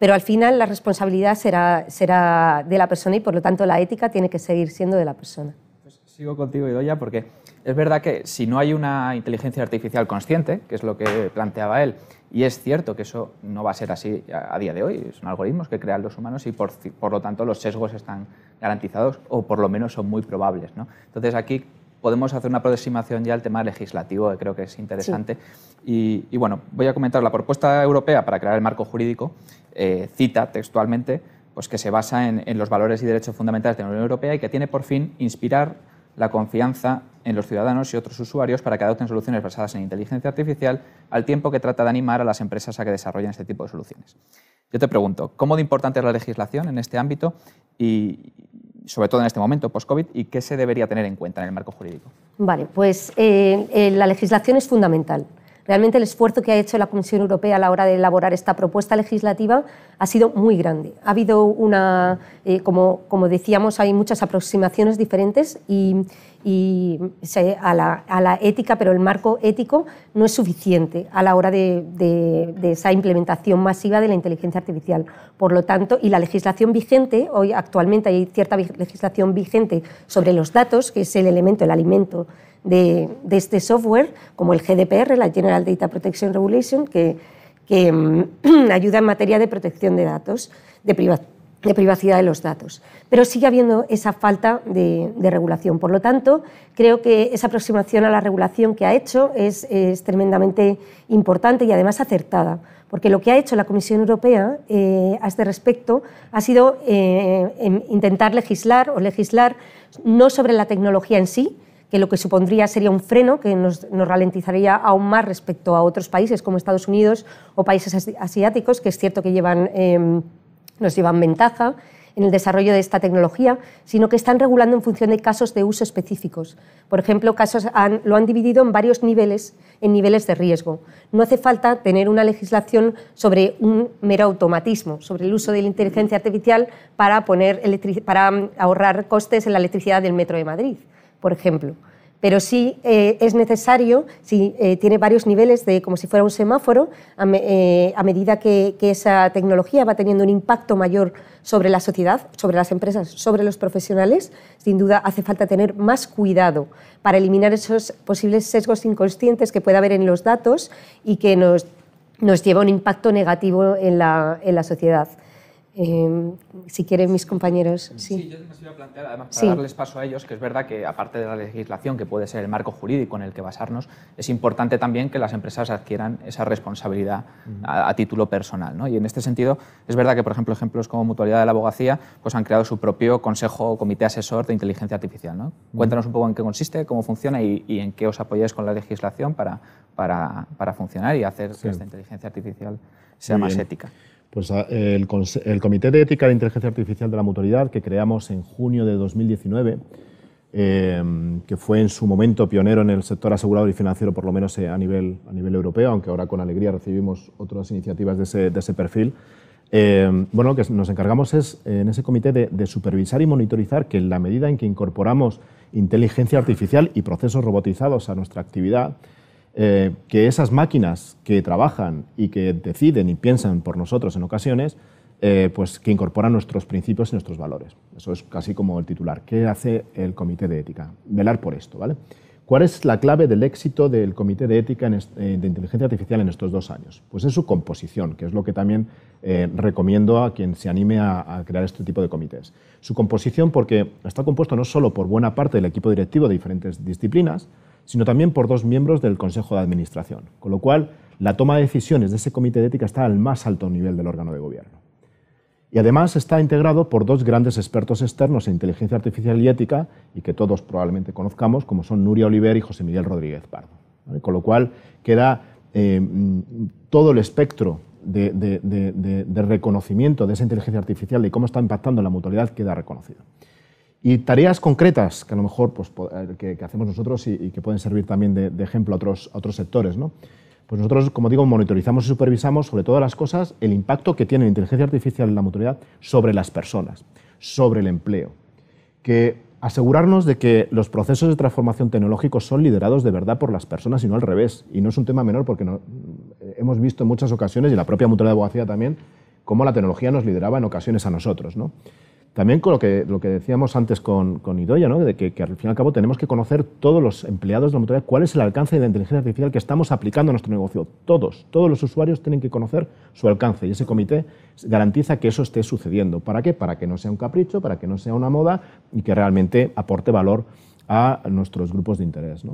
Pero al final la responsabilidad será, será de la persona y por lo tanto la ética tiene que seguir siendo de la persona. Pues sigo contigo, Idoya, porque es verdad que si no hay una inteligencia artificial consciente, que es lo que planteaba él, y es cierto que eso no va a ser así a, día de hoy. Son algoritmos que crean los humanos y por, por, lo tanto los sesgos están garantizados o por lo menos son muy probables. ¿no? Entonces aquí podemos hacer una aproximación ya al tema legislativo, que creo que es interesante. Y, y, bueno, voy a comentar la propuesta europea para crear el marco jurídico. Eh, cita textualmente pues que se basa en, en los valores y derechos fundamentales de la Unión Europea y que tiene por fin inspirar la confianza en los ciudadanos y otros usuarios para que adopten soluciones basadas en inteligencia artificial, al tiempo que trata de animar a las empresas a que desarrollen este tipo de soluciones. Yo te pregunto, ¿cómo de importante es la legislación en este ámbito y, sobre todo en este momento post-COVID, y qué se debería tener en cuenta en el marco jurídico? Vale, pues eh, eh, la legislación es fundamental. Realmente el esfuerzo que ha hecho la Comisión Europea a la hora de elaborar esta propuesta legislativa ha sido muy grande. Ha habido una, eh, como, decíamos, hay muchas aproximaciones diferentes y, a, la, ética, pero el marco ético no es suficiente a la hora de, de, esa implementación masiva de la inteligencia artificial. Por lo tanto, y la legislación vigente, hoy actualmente hay cierta legislación vigente sobre los datos, que es el elemento, el alimento de, este software, como el GDPR, la General Data Protection Regulation, que, mm, ayuda en materia de protección de datos, de, privacidad de los datos. Pero sigue habiendo esa falta de, regulación. Por lo tanto, creo que esa aproximación a la regulación que ha hecho es, tremendamente importante y además acertada porque lo que ha hecho la Comisión Europea eh, a este respecto ha sido eh, intentar legislar o legislar no sobre la tecnología en sí, que lo que supondría sería un freno que nos, ralentizaría aún más respecto a otros países como Estados Unidos o países asiáticos, que es cierto que llevan, em, nos llevan ventaja en el desarrollo de esta tecnología, sino que están regulando en función de casos de uso específicos. Por ejemplo, casos lo han dividido en varios niveles, en niveles de riesgo. No hace falta tener una legislación sobre un mero automatismo, sobre el uso de la inteligencia artificial para, poner para ahorrar costes en la electricidad del Metro de Madrid por ejemplo. Pero sí eh, es necesario, si eh, tiene varios niveles de como si fuera un semáforo, a, eh, medida que, esa tecnología va teniendo un impacto mayor sobre la sociedad, sobre las empresas, sobre los profesionales, sin duda hace falta tener más cuidado para eliminar esos posibles sesgos inconscientes que pueda haber en los datos y que nos, nos lleva a un impacto negativo en la, en la sociedad. Em, si quieren mis compañeros. Sí, sí yo me iba a plantear, además, para darles paso a ellos, que es verdad que aparte de la legislación, que puede ser el marco jurídico en el que basarnos, es importante también que las empresas adquieran esa responsabilidad a, título personal. ¿no? Y en este sentido, es verdad que, por ejemplo, ejemplos como Mutualidad de la Abogacía pues han creado su propio consejo o comité asesor de inteligencia artificial. ¿no? Cuéntanos un poco en qué consiste, cómo funciona y, en qué os apoyáis con la legislación para, para, para funcionar y hacer que esta inteligencia artificial sea más ética. Pues ah, el, Comité de Ética de Inteligencia Artificial de la Mutualidad, que creamos en junio de 2019, em, que fue en su momento pionero en el sector asegurador y financiero, por lo menos eh, a, nivel, a nivel europeo, aunque ahora con alegría recibimos otras iniciativas de ese, perfil, Eh, bueno, lo que nos encargamos es en ese comité de, supervisar y monitorizar que en la medida en que incorporamos inteligencia artificial y procesos robotizados a nuestra actividad, eh, que esas máquinas que trabajan y que deciden y piensan por nosotros en ocasiones, eh, pues que incorporan nuestros principios y nuestros valores. Eso es casi como el titular. ¿Qué hace el comité de ética? Velar por esto, ¿vale? ¿Cuál es la clave del éxito del Comité de Ética eh, de Inteligencia Artificial en estos dos años? Pues es su composición, que es lo que también recomiendo a quien se anime a, crear este tipo de comités. Su composición porque está compuesto no solo por buena parte del equipo directivo de diferentes disciplinas, sino también por dos miembros del Consejo de Administración, con lo cual la toma de decisiones de ese Comité de Ética está al más alto nivel del órgano de gobierno. Y además está integrado por dos grandes expertos externos en inteligencia artificial y ética, y que todos probablemente conozcamos, como son Nuria Oliver y José Miguel Rodríguez Pardo. Con lo cual queda eh, todo el espectro de, reconocimiento de esa inteligencia artificial y cómo está impactando en la mutualidad queda reconocido. Y tareas concretas que a lo mejor pues, que, hacemos nosotros y, que pueden servir también de, ejemplo a otros, a otros sectores. ¿no? Pues nosotros, como digo, monitorizamos y supervisamos sobre todas las cosas el impacto que tiene la inteligencia artificial en la mutualidad sobre las personas, sobre el empleo. Que asegurarnos de que los procesos de transformación tecnológicos son liderados de verdad por las personas y no al revés. Y no es un tema menor porque no, hemos visto en muchas ocasiones, y la propia mutualidad de abogacía también, cómo la tecnología nos lideraba en ocasiones a nosotros. ¿no? También con lo que, lo que decíamos antes con, con Idoya, ¿no? de que, al fin y al cabo tenemos que conocer todos los empleados de la mutualidad cuál es el alcance de la inteligencia artificial que estamos aplicando a nuestro negocio. Todos, todos los usuarios tienen que conocer su alcance y ese comité garantiza que eso esté sucediendo. ¿Para qué? Para que no sea un capricho, para que no sea una moda y que realmente aporte valor a nuestros grupos de interés.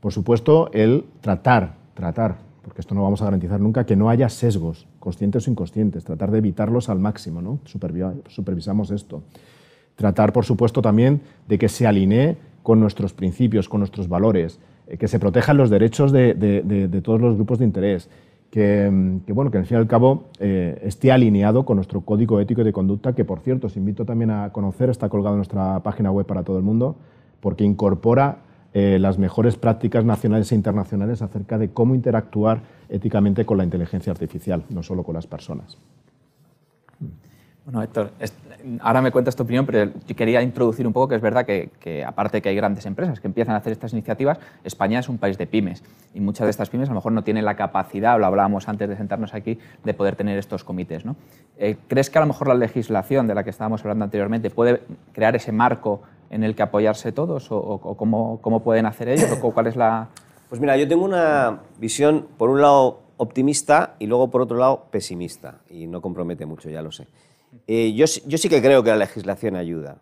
Por supuesto, el tratar, tratar porque esto no vamos a garantizar nunca, que no haya sesgos, conscientes o inconscientes, tratar de evitarlos al máximo, ¿no? supervisamos esto. Tratar, por supuesto, también de que se alinee con nuestros principios, con nuestros valores, eh, que se protejan los derechos de, todos los grupos de interés, que, bueno, que al fin y al cabo eh, esté alineado con nuestro código ético y de conducta, que por cierto os invito también a conocer, está colgado en nuestra página web para todo el mundo, porque incorpora eh, las mejores prácticas nacionales e internacionales acerca de cómo interactuar éticamente con la inteligencia artificial, no solo con las personas. Bueno, Héctor, ahora me cuentas tu opinión, pero yo quería introducir un poco que es verdad que, aparte de que hay grandes empresas que empiezan a hacer estas iniciativas, España es un país de pymes y muchas de estas pymes a lo mejor no tienen la capacidad, lo hablábamos antes de sentarnos aquí, de poder tener estos comités. ¿no? Eh, ¿Crees que a lo mejor la legislación de la que estábamos hablando anteriormente puede crear ese marco en el que apoyarse todos o, cómo, cómo, pueden hacer ellos o cuál es la... Pues mira, yo tengo una visión, por un lado, optimista y luego, por otro lado, pesimista. Y no compromete mucho, ya lo sé. Eh, yo, yo, sí que creo que la legislación ayuda.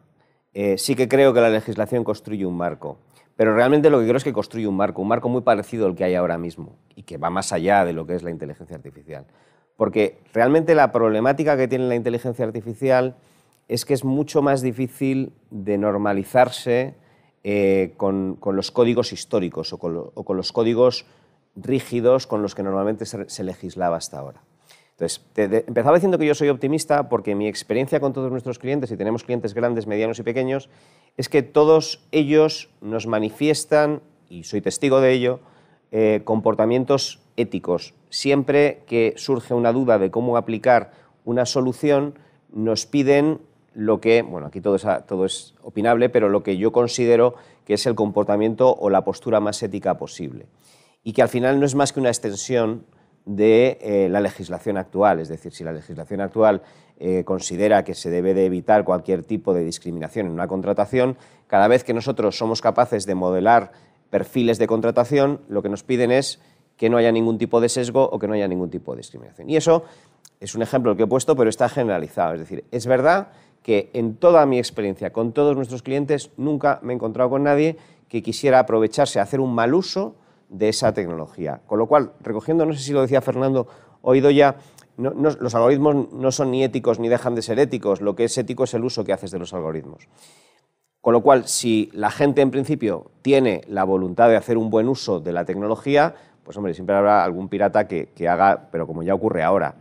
Eh, sí que creo que la legislación construye un marco. Pero realmente lo que creo es que construye un marco, un marco muy parecido al que hay ahora mismo y que va más allá de lo que es la inteligencia artificial. Porque realmente la problemática que tiene la inteligencia artificial es que es mucho más difícil de normalizarse eh, con, los códigos históricos o con, los códigos rígidos con los que normalmente se, legislaba hasta ahora. Entonces, empezaba diciendo que yo soy optimista porque mi experiencia con todos nuestros clientes, y tenemos clientes grandes, medianos y pequeños, es que todos ellos nos manifiestan, y soy testigo de ello, eh, comportamientos éticos. Siempre que surge una duda de cómo aplicar una solución, nos piden lo que, bueno, aquí todo es, todo es opinable, pero lo que yo considero que es el comportamiento o la postura más ética posible. Y que al final no es más que una extensión de eh, la legislación actual. Es decir, si la legislación actual eh, considera que se debe de evitar cualquier tipo de discriminación en una contratación, cada vez que nosotros somos capaces de modelar perfiles de contratación, lo que nos piden es que no haya ningún tipo de sesgo o que no haya ningún tipo de discriminación. Y eso es un ejemplo que he puesto, pero está generalizado. Es decir, es verdad que en toda mi experiencia con todos nuestros clientes nunca me he encontrado con nadie que quisiera aprovecharse, hacer un mal uso de esa tecnología. Con lo cual, recogiendo, no sé si lo decía Fernando, oído ya, los algoritmos no son ni éticos ni dejan de ser éticos, lo que es ético es el uso que haces de los algoritmos. Con lo cual, si la gente en principio tiene la voluntad de hacer un buen uso de la tecnología, pues hombre, siempre habrá algún pirata que, haga, pero como ya ocurre ahora.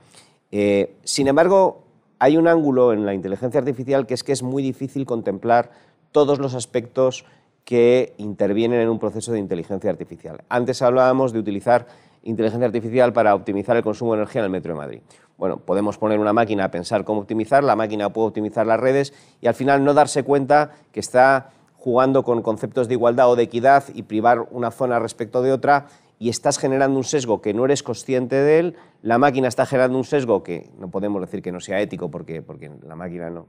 Eh, sin embargo, hay un ángulo en la inteligencia artificial que es que es muy difícil contemplar todos los aspectos que intervienen en un proceso de inteligencia artificial. Antes hablábamos de utilizar inteligencia artificial para optimizar el consumo de energía en el metro de Madrid. Bueno, podemos poner una máquina a pensar cómo optimizar, la máquina puede optimizar las redes y al final no darse cuenta que está jugando con conceptos de igualdad o de equidad y privar una zona respecto de otra y estás generando un sesgo que no eres consciente de él, la máquina está generando un sesgo que no podemos decir que no sea ético porque, porque la máquina no,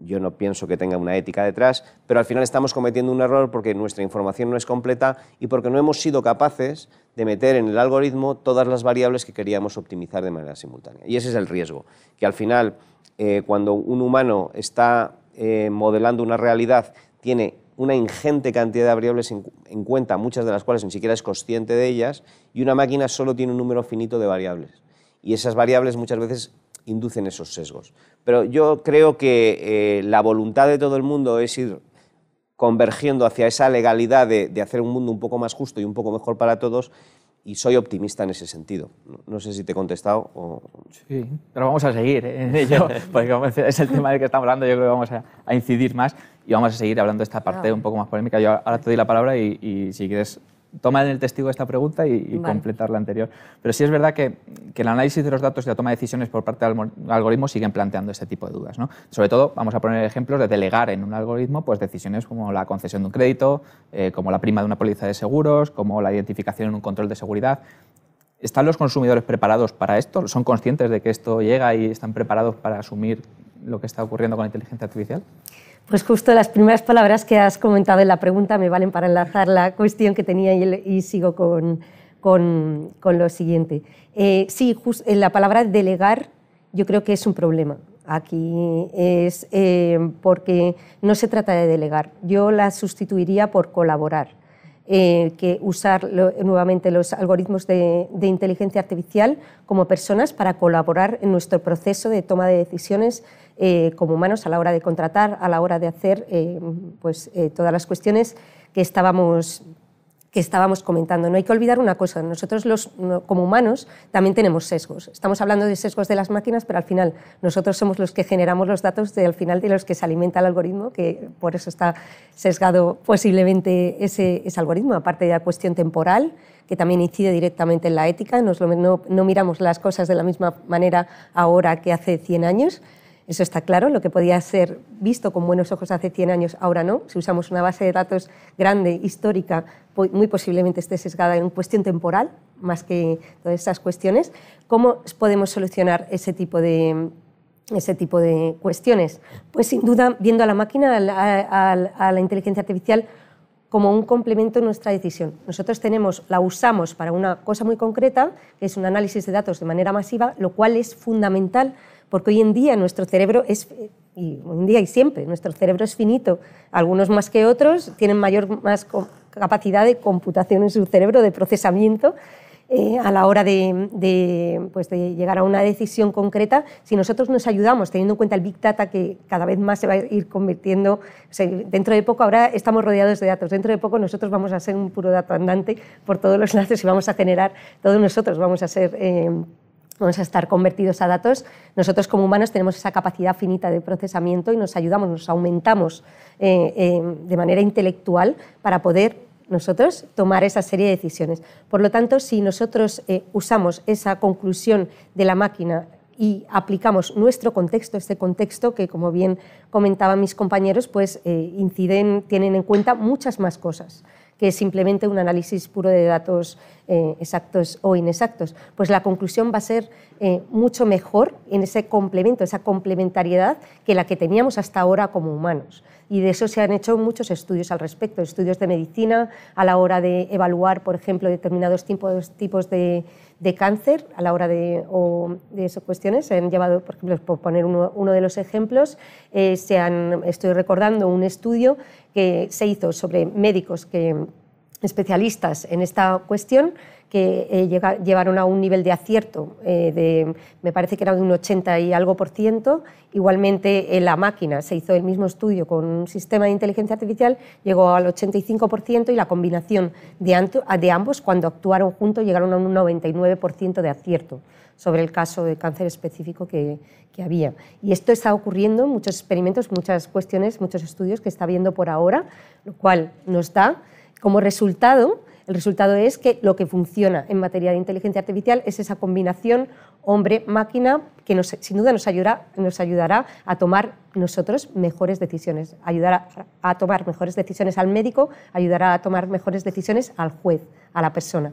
yo no pienso que tenga una ética detrás, pero al final estamos cometiendo un error porque nuestra información no es completa y porque no hemos sido capaces de meter en el algoritmo todas las variables que queríamos optimizar de manera simultánea. Y ese es el riesgo, que al final, eh, cuando un humano está eh, modelando una realidad, tiene una ingente cantidad de variables en, cuenta, muchas de las cuales ni siquiera es consciente de ellas, y una máquina solo tiene un número finito de variables. Y esas variables muchas veces inducen esos sesgos. Pero yo creo que eh, la voluntad de todo el mundo es ir convergiendo hacia esa legalidad de, de, hacer un mundo un poco más justo y un poco mejor para todos, y soy optimista en ese sentido. No sé si te he contestado o... Sí, pero vamos a seguir en ello, porque es el tema del que estamos hablando, yo creo que vamos a, a incidir más y vamos a seguir hablando de esta parte un poco más polémica. Yo ahora te doy la palabra y, y si quieres toma el testigo esta pregunta y, y vale. completar la anterior. Pero sí es verdad que, que, el análisis de los datos y la toma de decisiones por parte del algoritmo siguen planteando este tipo de dudas. ¿no? Sobre todo, vamos a poner ejemplos de delegar en un algoritmo pues, decisiones como la concesión de un crédito, eh, como la prima de una póliza de seguros, como la identificación en un control de seguridad. ¿Están los consumidores preparados para esto? ¿Son conscientes de que esto llega y están preparados para asumir lo que está ocurriendo con la inteligencia artificial? Pues justo las primeras palabras que has comentado en la pregunta me valen para enlazar la cuestión que tenía y, sigo con, con, con, lo siguiente. Eh, sí, en la palabra delegar yo creo que es un problema. Aquí es eh, porque no se trata de delegar, yo la sustituiría por colaborar. Eh, que usar nuevamente los algoritmos de, inteligencia artificial como personas para colaborar en nuestro proceso de toma de decisiones eh, como humanos a la hora de contratar, a la hora de hacer eh, pues, todas las cuestiones que estábamos, que estábamos comentando. No hay que olvidar una cosa, nosotros los, como humanos también tenemos sesgos. Estamos hablando de sesgos de las máquinas, pero al final nosotros somos los que generamos los datos de, al final de los que se alimenta el algoritmo, que por eso está sesgado posiblemente ese, ese algoritmo, aparte de la cuestión temporal, que también incide directamente en la ética. Nos no, no miramos las cosas de la misma manera ahora que hace 100 años. Eso está claro, lo que podía ser visto con buenos ojos hace 100 años, ahora no. Si usamos una base de datos grande, histórica, muy posiblemente esté sesgada en cuestión temporal, más que todas esas cuestiones. ¿Cómo podemos solucionar ese tipo de, ese tipo de cuestiones? Pues sin duda, viendo a la máquina, a la, a inteligencia artificial, como un complemento en nuestra decisión. Nosotros tenemos, la usamos para una cosa muy concreta, que es un análisis de datos de manera masiva, lo cual es fundamental porque hoy en día nuestro cerebro es, y hoy en día y siempre, nuestro cerebro es finito, algunos más que otros tienen mayor más capacidad de computación en su cerebro, de procesamiento, eh, a la hora de, de, pues de, llegar a una decisión concreta, si nosotros nos ayudamos, teniendo en cuenta el Big Data que cada vez más se va a ir convirtiendo, o sea, dentro de poco ahora estamos rodeados de datos, dentro de poco nosotros vamos a ser un puro dato andante por todos los lados y vamos a generar, todos nosotros vamos a ser... Eh, vamos a estar convertidos a datos, nosotros como humanos tenemos esa capacidad finita de procesamiento y nos ayudamos, nos aumentamos eh, eh, de manera intelectual para poder nosotros tomar esa serie de decisiones. Por lo tanto, si nosotros eh, usamos esa conclusión de la máquina y aplicamos nuestro contexto, este contexto que, como bien comentaban mis compañeros, pues inciden, tienen en cuenta muchas más cosas que simplemente un análisis puro de datos eh, exactos o inexactos. Pues la conclusión va a ser eh, mucho mejor en ese complemento, esa complementariedad que la que teníamos hasta ahora como humanos. Y de eso se han hecho muchos estudios al respecto, estudios de medicina a la hora de evaluar, por ejemplo, determinados tipos, tipos de, de cáncer a la hora de, de esas cuestiones. Se han llevado, por ejemplo, por poner uno, uno de los ejemplos, eh, se han, estoy recordando un estudio que se hizo sobre médicos que, especialistas en esta cuestión que eh, llevaron a un nivel de acierto eh, de, me parece que era de un 80 y algo por ciento. Igualmente en la máquina se hizo el mismo estudio con un sistema de inteligencia artificial, llegó al 85% y la combinación de, de ambos cuando actuaron juntos llegaron a un 99% de acierto sobre el caso de cáncer específico que, que, había. Y esto está ocurriendo en muchos experimentos, muchas cuestiones, muchos estudios que está viendo por ahora, lo cual nos da como resultado El resultado es que lo que funciona en materia de inteligencia artificial es esa combinación hombre-máquina que sin duda nos ayudará, nos ayudará a tomar nosotros mejores decisiones, ayudará a tomar mejores decisiones al médico, ayudará a tomar mejores decisiones al juez, a la persona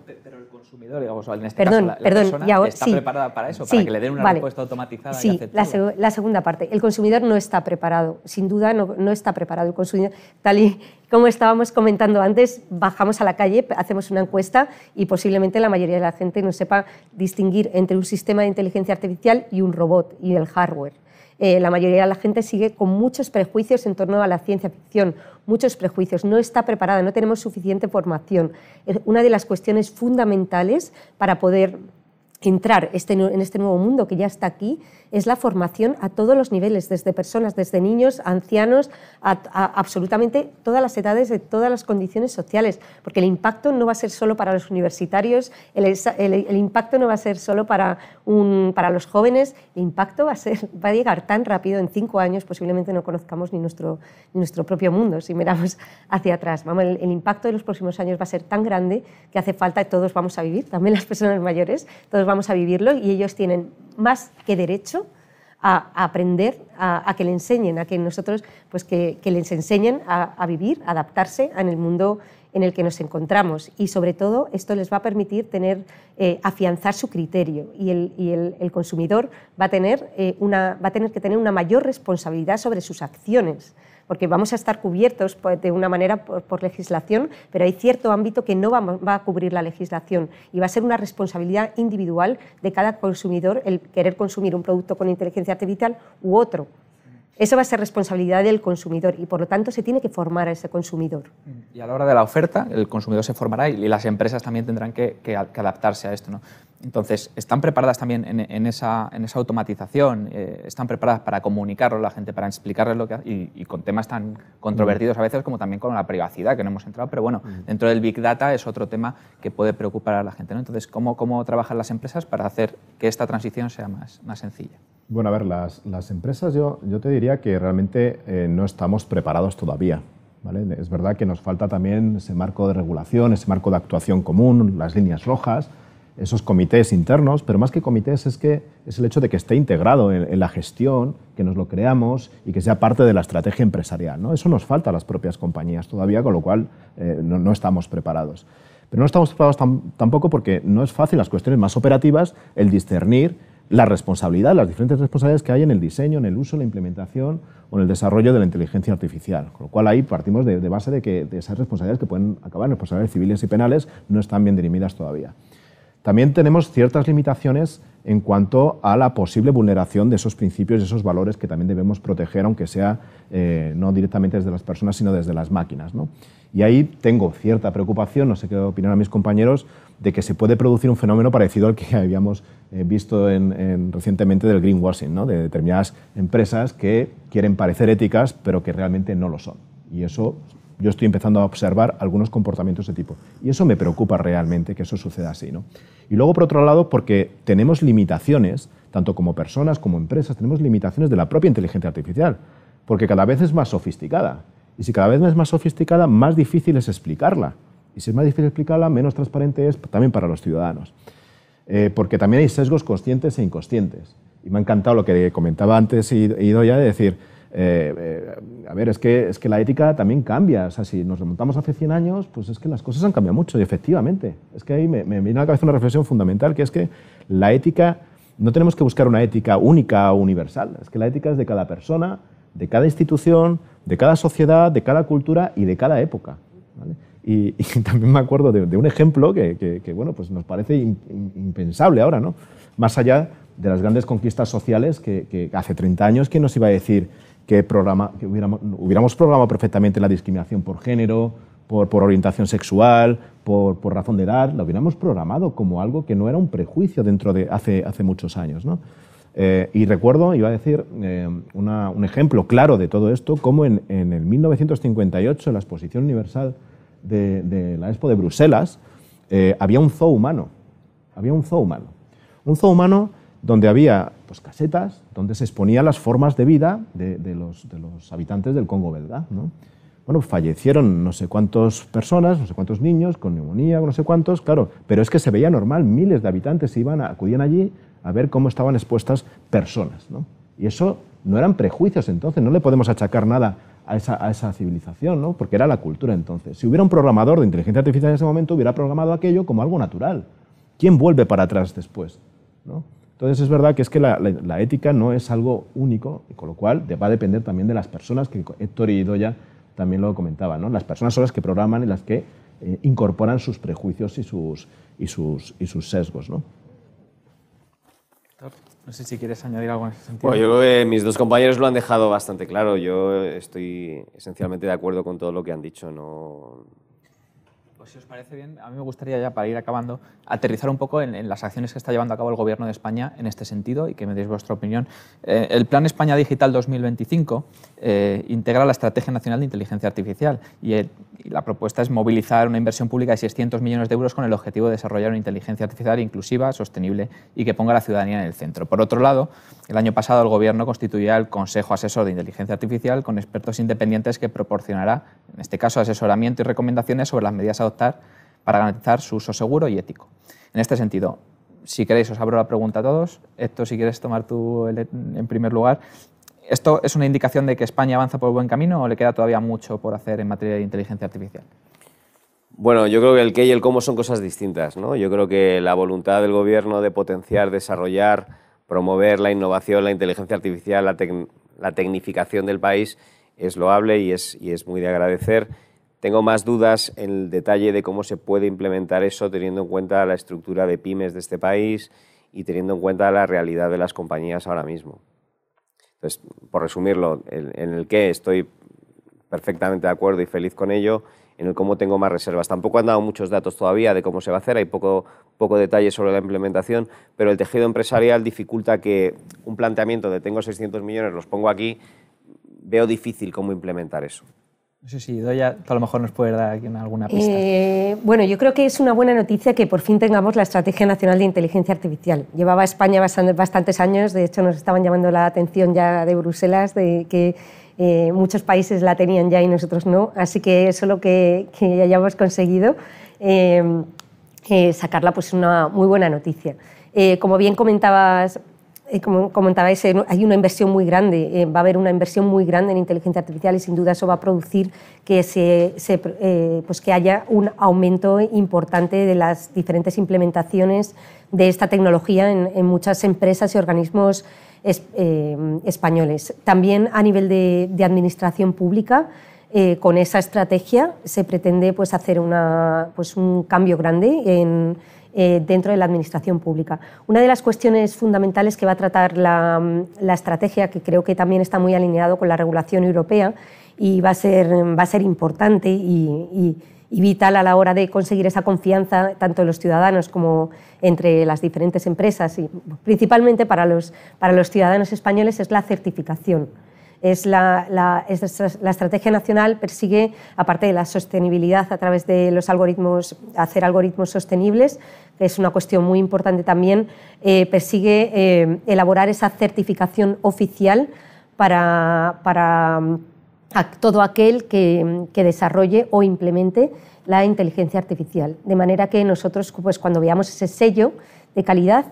consumidor, digamos, en este perdón, caso, la, perdón, persona está preparada para eso, para que le den una respuesta automatizada. Sí, la, la, segunda parte. El consumidor no está preparado, sin duda no, no, está preparado. El consumidor, tal y como estábamos comentando antes, bajamos a la calle, hacemos una encuesta y posiblemente la mayoría de la gente no sepa distinguir entre un sistema de inteligencia artificial y un robot y el hardware. Eh, la mayoría de la gente sigue con muchos prejuicios en torno a la ciencia ficción, muchos prejuicios, no está preparada, no tenemos suficiente formación. Una de las cuestiones fundamentales para poder entrar este, en este nuevo mundo que ya está aquí es la formación a todos los niveles, desde personas, desde niños, ancianos, a, absolutamente todas las edades, de todas las condiciones sociales, porque el impacto no va a ser solo para los universitarios, el, impacto no va a ser solo para, un, para los jóvenes, el impacto va a, ser, va a llegar tan rápido, en cinco años posiblemente no conozcamos ni nuestro, nuestro propio mundo, si miramos hacia atrás. Vamos, el, el impacto de los próximos años va a ser tan grande que hace falta, todos vamos a vivir, también las personas mayores, todos vamos a vivirlo y ellos tienen más que derecho a, aprender, a, que le enseñen, a que nosotros, pues que, les enseñen a, vivir, a adaptarse en el mundo en el que nos encontramos. Y sobre todo, esto les va a permitir tener, eh, afianzar su criterio y el, consumidor va a, tener, eh, una, va a tener que tener una mayor responsabilidad sobre sus acciones porque vamos a estar cubiertos pues, de una manera por, legislación, pero hay cierto ámbito que no va, a cubrir la legislación y va a ser una responsabilidad individual de cada consumidor el querer consumir un producto con inteligencia artificial u otro. Eso va a ser responsabilidad del consumidor y por lo tanto se tiene que formar a ese consumidor. Y a la hora de la oferta, el consumidor se formará y las empresas también tendrán que, que adaptarse a esto. ¿no? Entonces, ¿están preparadas también en, esa, automatización? Eh, ¿Están preparadas para comunicarlo a la gente, para explicarles lo que hace? Y, con temas tan controvertidos a veces como también con la privacidad, que no hemos entrado, pero bueno, dentro del Big Data es otro tema que puede preocupar a la gente. ¿no? Entonces, ¿cómo, ¿cómo trabajan las empresas para hacer que esta transición sea más, más sencilla? Bueno, a ver, las, las empresas yo, yo te diría que realmente eh, no estamos preparados todavía. ¿vale? Es verdad que nos falta también ese marco de regulación, ese marco de actuación común, las líneas rojas, esos comités internos, pero más que comités es que es el hecho de que esté integrado en, la gestión, que nos lo creamos y que sea parte de la estrategia empresarial. ¿no? Eso nos falta a las propias compañías todavía, con lo cual eh, no, estamos preparados. Pero no estamos preparados tampoco porque no es fácil las cuestiones más operativas el discernir la responsabilidad, las diferentes responsabilidades que hay en el diseño, en el uso, la implementación o en el desarrollo de la inteligencia artificial. Con lo cual ahí partimos de, base de que de esas responsabilidades que pueden acabar en responsabilidades civiles y penales no están bien dirimidas todavía. También tenemos ciertas limitaciones en cuanto a la posible vulneración de esos principios y esos valores que también debemos proteger, aunque sea eh, no directamente desde las personas, sino desde las máquinas. Y ahí tengo cierta preocupación, no sé qué opinan mis compañeros, de que se puede producir un fenómeno parecido al que habíamos eh, visto en, recientemente del greenwashing, de determinadas empresas que quieren parecer éticas, pero que realmente no lo son. Y eso yo estoy empezando a observar algunos comportamientos de tipo. Y eso me preocupa realmente que eso suceda así. ¿no? Y luego, por otro lado, porque tenemos limitaciones, tanto como personas como empresas, tenemos limitaciones de la propia inteligencia artificial, porque cada vez es más sofisticada. Y si cada vez es más sofisticada, más difícil es explicarla. Y si es más difícil explicarla, menos transparente es también para los ciudadanos. Eh, porque también hay sesgos conscientes e inconscientes. Y me ha encantado lo que comentaba antes Idoya de decir, eh, eh, a ver, es que, es que la ética también cambia. O sea, si nos remontamos hace 100 años, pues es que las cosas han cambiado mucho, y efectivamente. Es que ahí me, me viene a la cabeza una reflexión fundamental, que es que la ética, no tenemos que buscar una ética única o universal. Es que la ética es de cada persona, de cada institución, de cada sociedad, de cada cultura y de cada época. Y, también me acuerdo de, un ejemplo que, que, bueno, pues nos parece impensable ahora, ¿no? Más allá de las grandes conquistas sociales que, que hace 30 años, ¿quién nos iba a decir que, programa, que hubiéramos, hubiéramos, programado perfectamente la discriminación por género, por, por orientación sexual, por, por, razón de edad, lo hubiéramos programado como algo que no era un prejuicio dentro de hace, hace muchos años. ¿no? Eh, y recuerdo, iba a decir, eh, una, un ejemplo claro de todo esto, como en, en, el 1958, en la Exposición Universal de, la Expo de Bruselas, eh, había un zoo humano. Había un zoo humano. Un zoo humano donde había pues, casetas donde se exponían las formas de vida de, los, de los, habitantes del Congo belga. ¿no? bueno, fallecieron no sé cuántas personas, no sé cuántos niños con neumonía, no sé cuántos, claro, pero es que se veía normal, miles de habitantes iban, acudían allí a ver cómo estaban expuestas personas. ¿no? Y eso no eran prejuicios entonces, no le podemos achacar nada a esa, civilización, ¿no? porque era la cultura entonces. Si hubiera un programador de inteligencia artificial en ese momento, hubiera programado aquello como algo natural. ¿Quién vuelve para atrás después? ¿no? Entonces es verdad que es que la, ética no es algo único, y con lo cual va a depender también de las personas, que Héctor y Idoya también lo comentaba, ¿no? las personas son las que programan y las que eh, incorporan sus prejuicios y sus, y sus, y sus sesgos. ¿no? No sé si quieres añadir algo en ese sentido. Bueno, yo creo que mis dos compañeros lo han dejado bastante claro. Yo estoy esencialmente de acuerdo con todo lo que han dicho. No, pues si os parece bien, a mí me gustaría ya para ir acabando aterrizar un poco en, en, las acciones que está llevando a cabo el Gobierno de España en este sentido y que me deis vuestra opinión. Eh, el Plan España Digital 2025 eh, integra la Estrategia Nacional de Inteligencia Artificial y, el, y, la propuesta es movilizar una inversión pública de 600 millones de euros con el objetivo de desarrollar una inteligencia artificial inclusiva, sostenible y que ponga a la ciudadanía en el centro. Por otro lado, el año pasado el Gobierno constituía el Consejo Asesor de Inteligencia Artificial con expertos independientes que proporcionará, en este caso, asesoramiento y recomendaciones sobre las medidas a adoptar para garantizar su uso seguro y ético. En este sentido, si queréis, os abro la pregunta a todos. Héctor, si quieres tomar tú en primer lugar. ¿Esto es una indicación de que España avanza por buen camino o le queda todavía mucho por hacer en materia de inteligencia artificial? Bueno, yo creo que el qué y el cómo son cosas distintas. ¿no? Yo creo que la voluntad del Gobierno de potenciar, desarrollar, promover la innovación, la inteligencia artificial, la, tec la tecnificación del país es loable y es, y es muy de agradecer tengo más dudas en el detalle de cómo se puede implementar eso teniendo en cuenta la estructura de pymes de este país y teniendo en cuenta la realidad de las compañías ahora mismo. Por resumirlo, en el qué estoy perfectamente de acuerdo y feliz con ello, en el cómo tengo más reservas. Tampoco han dado muchos datos todavía de cómo se va a hacer, hay poco, poco detalle sobre la implementación, pero el tejido empresarial dificulta que un planteamiento de tengo 600 millones, los pongo aquí, veo difícil cómo implementar eso. No sé si Doya a lo mejor nos puede dar aquí alguna pista. Eh, bueno, yo creo que es una buena noticia que por fin tengamos la Estrategia Nacional de Inteligencia Artificial. Llevaba España bastantes años, de hecho nos estaban llamando la atención ya de Bruselas de que eh, muchos países la tenían ya y nosotros no, así que eso es lo que, que hayamos conseguido, eh, sacarla pues es una muy buena noticia. Como bien comentabas como comentabais, hay una inversión muy grande, eh, va a haber una inversión muy grande en inteligencia artificial y sin duda eso va a producir que, se, eh, pues que haya un aumento importante de las diferentes implementaciones de esta tecnología en, muchas empresas y organismos es, eh, españoles. También a nivel de, administración pública, eh, con esa estrategia se pretende pues, hacer una, pues, un cambio grande en eh, dentro de la administración pública. Una de las cuestiones fundamentales que va a tratar la, estrategia, que creo que también está muy alineado con la regulación europea y va a ser, va a ser importante y, y, vital a la hora de conseguir esa confianza tanto en los ciudadanos como entre las diferentes empresas y principalmente para los, para los ciudadanos españoles es la certificación. Es la, la, la, estrategia nacional persigue, aparte de la sostenibilidad a través de los algoritmos, hacer algoritmos sostenibles, que es una cuestión muy importante también, eh, persigue eh, elaborar esa certificación oficial para, para todo aquel que, que, desarrolle o implemente la inteligencia artificial. De manera que nosotros, pues, cuando veamos ese sello de calidad,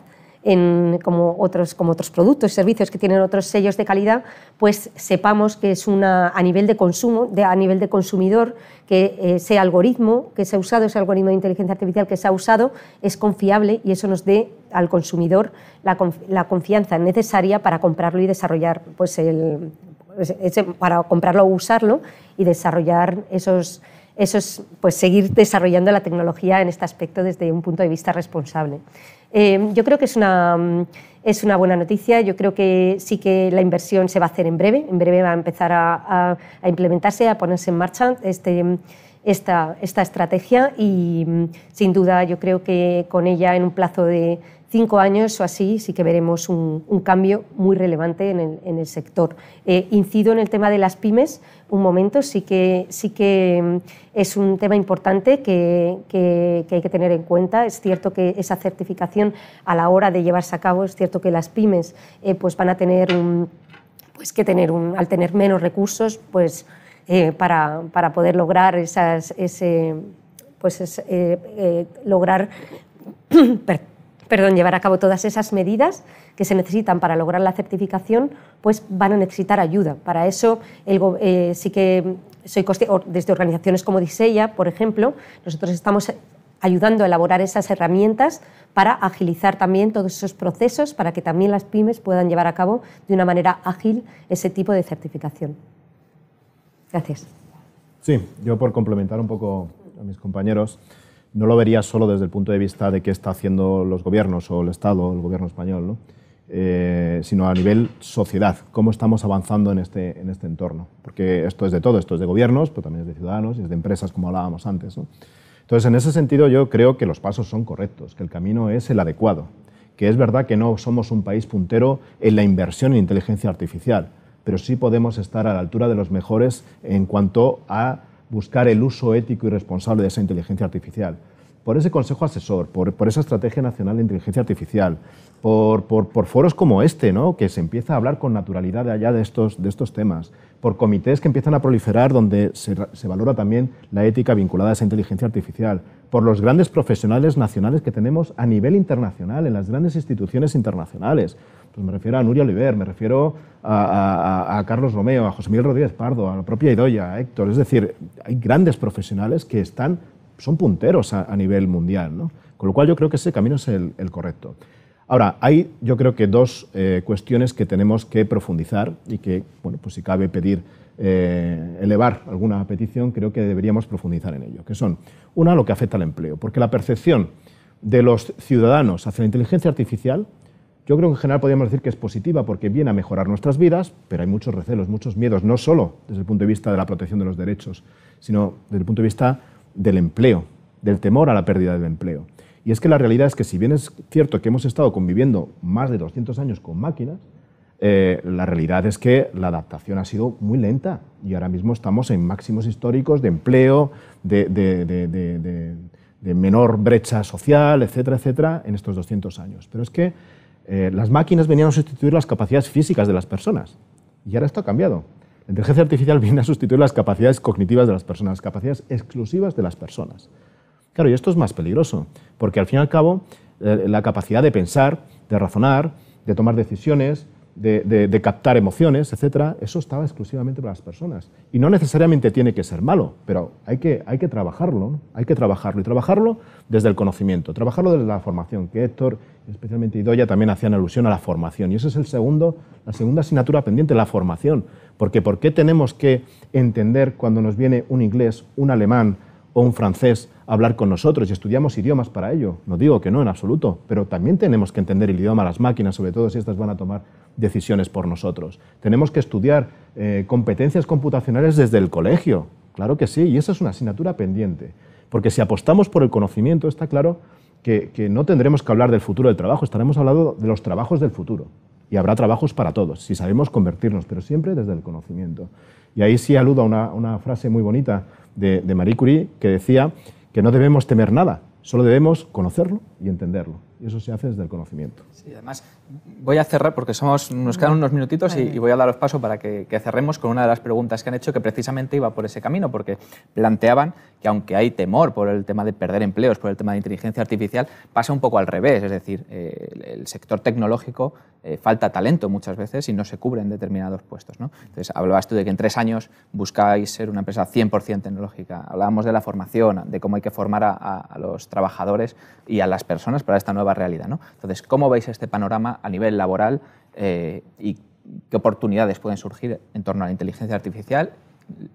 como, otros, productos y servicios que tienen otros sellos de calidad, pues sepamos que es una, a nivel de consumo, a nivel de consumidor, que ese algoritmo que se ha usado, ese algoritmo de inteligencia artificial que se ha usado, es confiable y eso nos dé al consumidor la, confianza necesaria para comprarlo y desarrollar, pues ese, para comprarlo o usarlo y desarrollar esos, esos, pues seguir desarrollando la tecnología en este aspecto desde un punto de vista responsable. Eh, yo creo que es una, es una buena noticia. Yo creo que sí que la inversión se va a hacer en breve. En breve va a empezar a, a, a implementarse, a ponerse en marcha este, esta, esta estrategia y sin duda yo creo que con ella en un plazo de cinco años o así sí que veremos un, cambio muy relevante en el, sector. Eh, incido en el tema de las pymes un momento, sí que, sí que es un tema importante que, hay que tener en cuenta. Es cierto que esa certificación a la hora de llevarse a cabo, es cierto que las pymes eh, pues van a tener pues que tener un, al tener menos recursos, pues eh, para, para, poder lograr esas, ese, pues lograr perdón, llevar a cabo todas esas medidas que se necesitan para lograr la certificación, pues van a necesitar ayuda. Para eso eh, sí que soy desde organizaciones como Diseya, por ejemplo, nosotros estamos ayudando a elaborar esas herramientas para agilizar también todos esos procesos, para que también las pymes puedan llevar a cabo de una manera ágil ese tipo de certificación. Gracias. Sí, yo por complementar un poco a mis compañeros, no lo vería solo desde el punto de vista de qué está haciendo los gobiernos o el Estado, el gobierno español, eh, sino a nivel sociedad, cómo estamos avanzando en este, en este entorno. Porque esto es de todo, esto es de gobiernos, pero también es de ciudadanos y es de empresas, como hablábamos antes. Entonces, en ese sentido, yo creo que los pasos son correctos, que el camino es el adecuado, que es verdad que no somos un país puntero en la inversión en inteligencia artificial, pero sí podemos estar a la altura de los mejores en cuanto a buscar el uso ético y responsable de esa inteligencia artificial. Por ese Consejo Asesor, por, esa Estrategia Nacional de Inteligencia Artificial, por, foros como este, ¿no? que se empieza a hablar con naturalidad de allá de estos, de estos temas, por comités que empiezan a proliferar donde se, se, valora también la ética vinculada a esa inteligencia artificial, por los grandes profesionales nacionales que tenemos a nivel internacional, en las grandes instituciones internacionales. Pues me refiero a Nuria Oliver, me refiero a, Carlos Romeo, a José Miguel Rodríguez Pardo, a la propia Idoya, a Héctor. Es decir, hay grandes profesionales que están, son punteros a, nivel mundial. ¿no? Con lo cual yo creo que ese camino es el, correcto. Ahora, hay yo creo que dos eh, cuestiones que tenemos que profundizar y que, bueno, pues si cabe pedir, eh, elevar alguna petición, creo que deberíamos profundizar en ello, que son, una, lo que afecta al empleo, porque la percepción de los ciudadanos hacia la inteligencia artificial yo creo que en general podríamos decir que es positiva porque viene a mejorar nuestras vidas, pero hay muchos recelos, muchos miedos, no solo desde el punto de vista de la protección de los derechos, sino desde el punto de vista del empleo, del temor a la pérdida del empleo. Y es que la realidad es que si bien es cierto que hemos estado conviviendo más de 200 años con máquinas, eh, la realidad es que la adaptación ha sido muy lenta y ahora mismo estamos en máximos históricos de empleo, de, de menor brecha social, etcétera, etcétera, en estos 200 años. Pero es que eh, las máquinas venían a sustituir las capacidades físicas de las personas. Y ahora esto ha cambiado. La inteligencia artificial viene a sustituir las capacidades cognitivas de las personas, las capacidades exclusivas de las personas. Claro, y esto es más peligroso, porque al fin y al cabo eh, la capacidad de pensar, de razonar, de tomar decisiones, de, captar emociones, etcétera, eso estaba exclusivamente para las personas. Y no necesariamente tiene que ser malo, pero hay que, hay que trabajarlo, hay que trabajarlo, y trabajarlo desde el conocimiento, trabajarlo desde la formación, que Héctor, especialmente Idoya, también hacían alusión a la formación. Y esa es el segundo, la segunda asignatura pendiente, la formación. Porque ¿por qué tenemos que entender cuando nos viene un inglés, un alemán, o un francés hablar con nosotros y estudiamos idiomas para ello. No digo que no, en absoluto, pero también tenemos que entender el idioma, las máquinas, sobre todo si estas van a tomar decisiones por nosotros. Tenemos que estudiar eh, competencias computacionales desde el colegio, claro que sí, y esa es una asignatura pendiente, porque si apostamos por el conocimiento, está claro que, no tendremos que hablar del futuro del trabajo, estaremos hablando de los trabajos del futuro. Y habrá trabajos para todos, si sabemos convertirnos, pero siempre desde el conocimiento. Y ahí sí aludo a una frase muy bonita de, Marie Curie que decía que no debemos temer nada, solo debemos conocerlo y entenderlo. Y eso se hace desde el conocimiento. Sí, además, voy a cerrar porque somos, nos quedan unos minutitos y, voy a daros paso para que, cerremos con una de las preguntas que han hecho que precisamente iba por ese camino, porque planteaban que aunque hay temor por el tema de perder empleos, por el tema de inteligencia artificial, pasa un poco al revés. Es decir, eh, el sector tecnológico eh, falta talento muchas veces y no se cubren determinados puestos. ¿no? Entonces, hablabas tú de que en tres años buscáis ser una empresa 100% tecnológica. Hablábamos de la formación, de cómo hay que formar a, a los trabajadores y a las personas para esta nueva realidad. ¿no? Entonces, ¿cómo veis este panorama a nivel laboral eh, y qué oportunidades pueden surgir en torno a la inteligencia artificial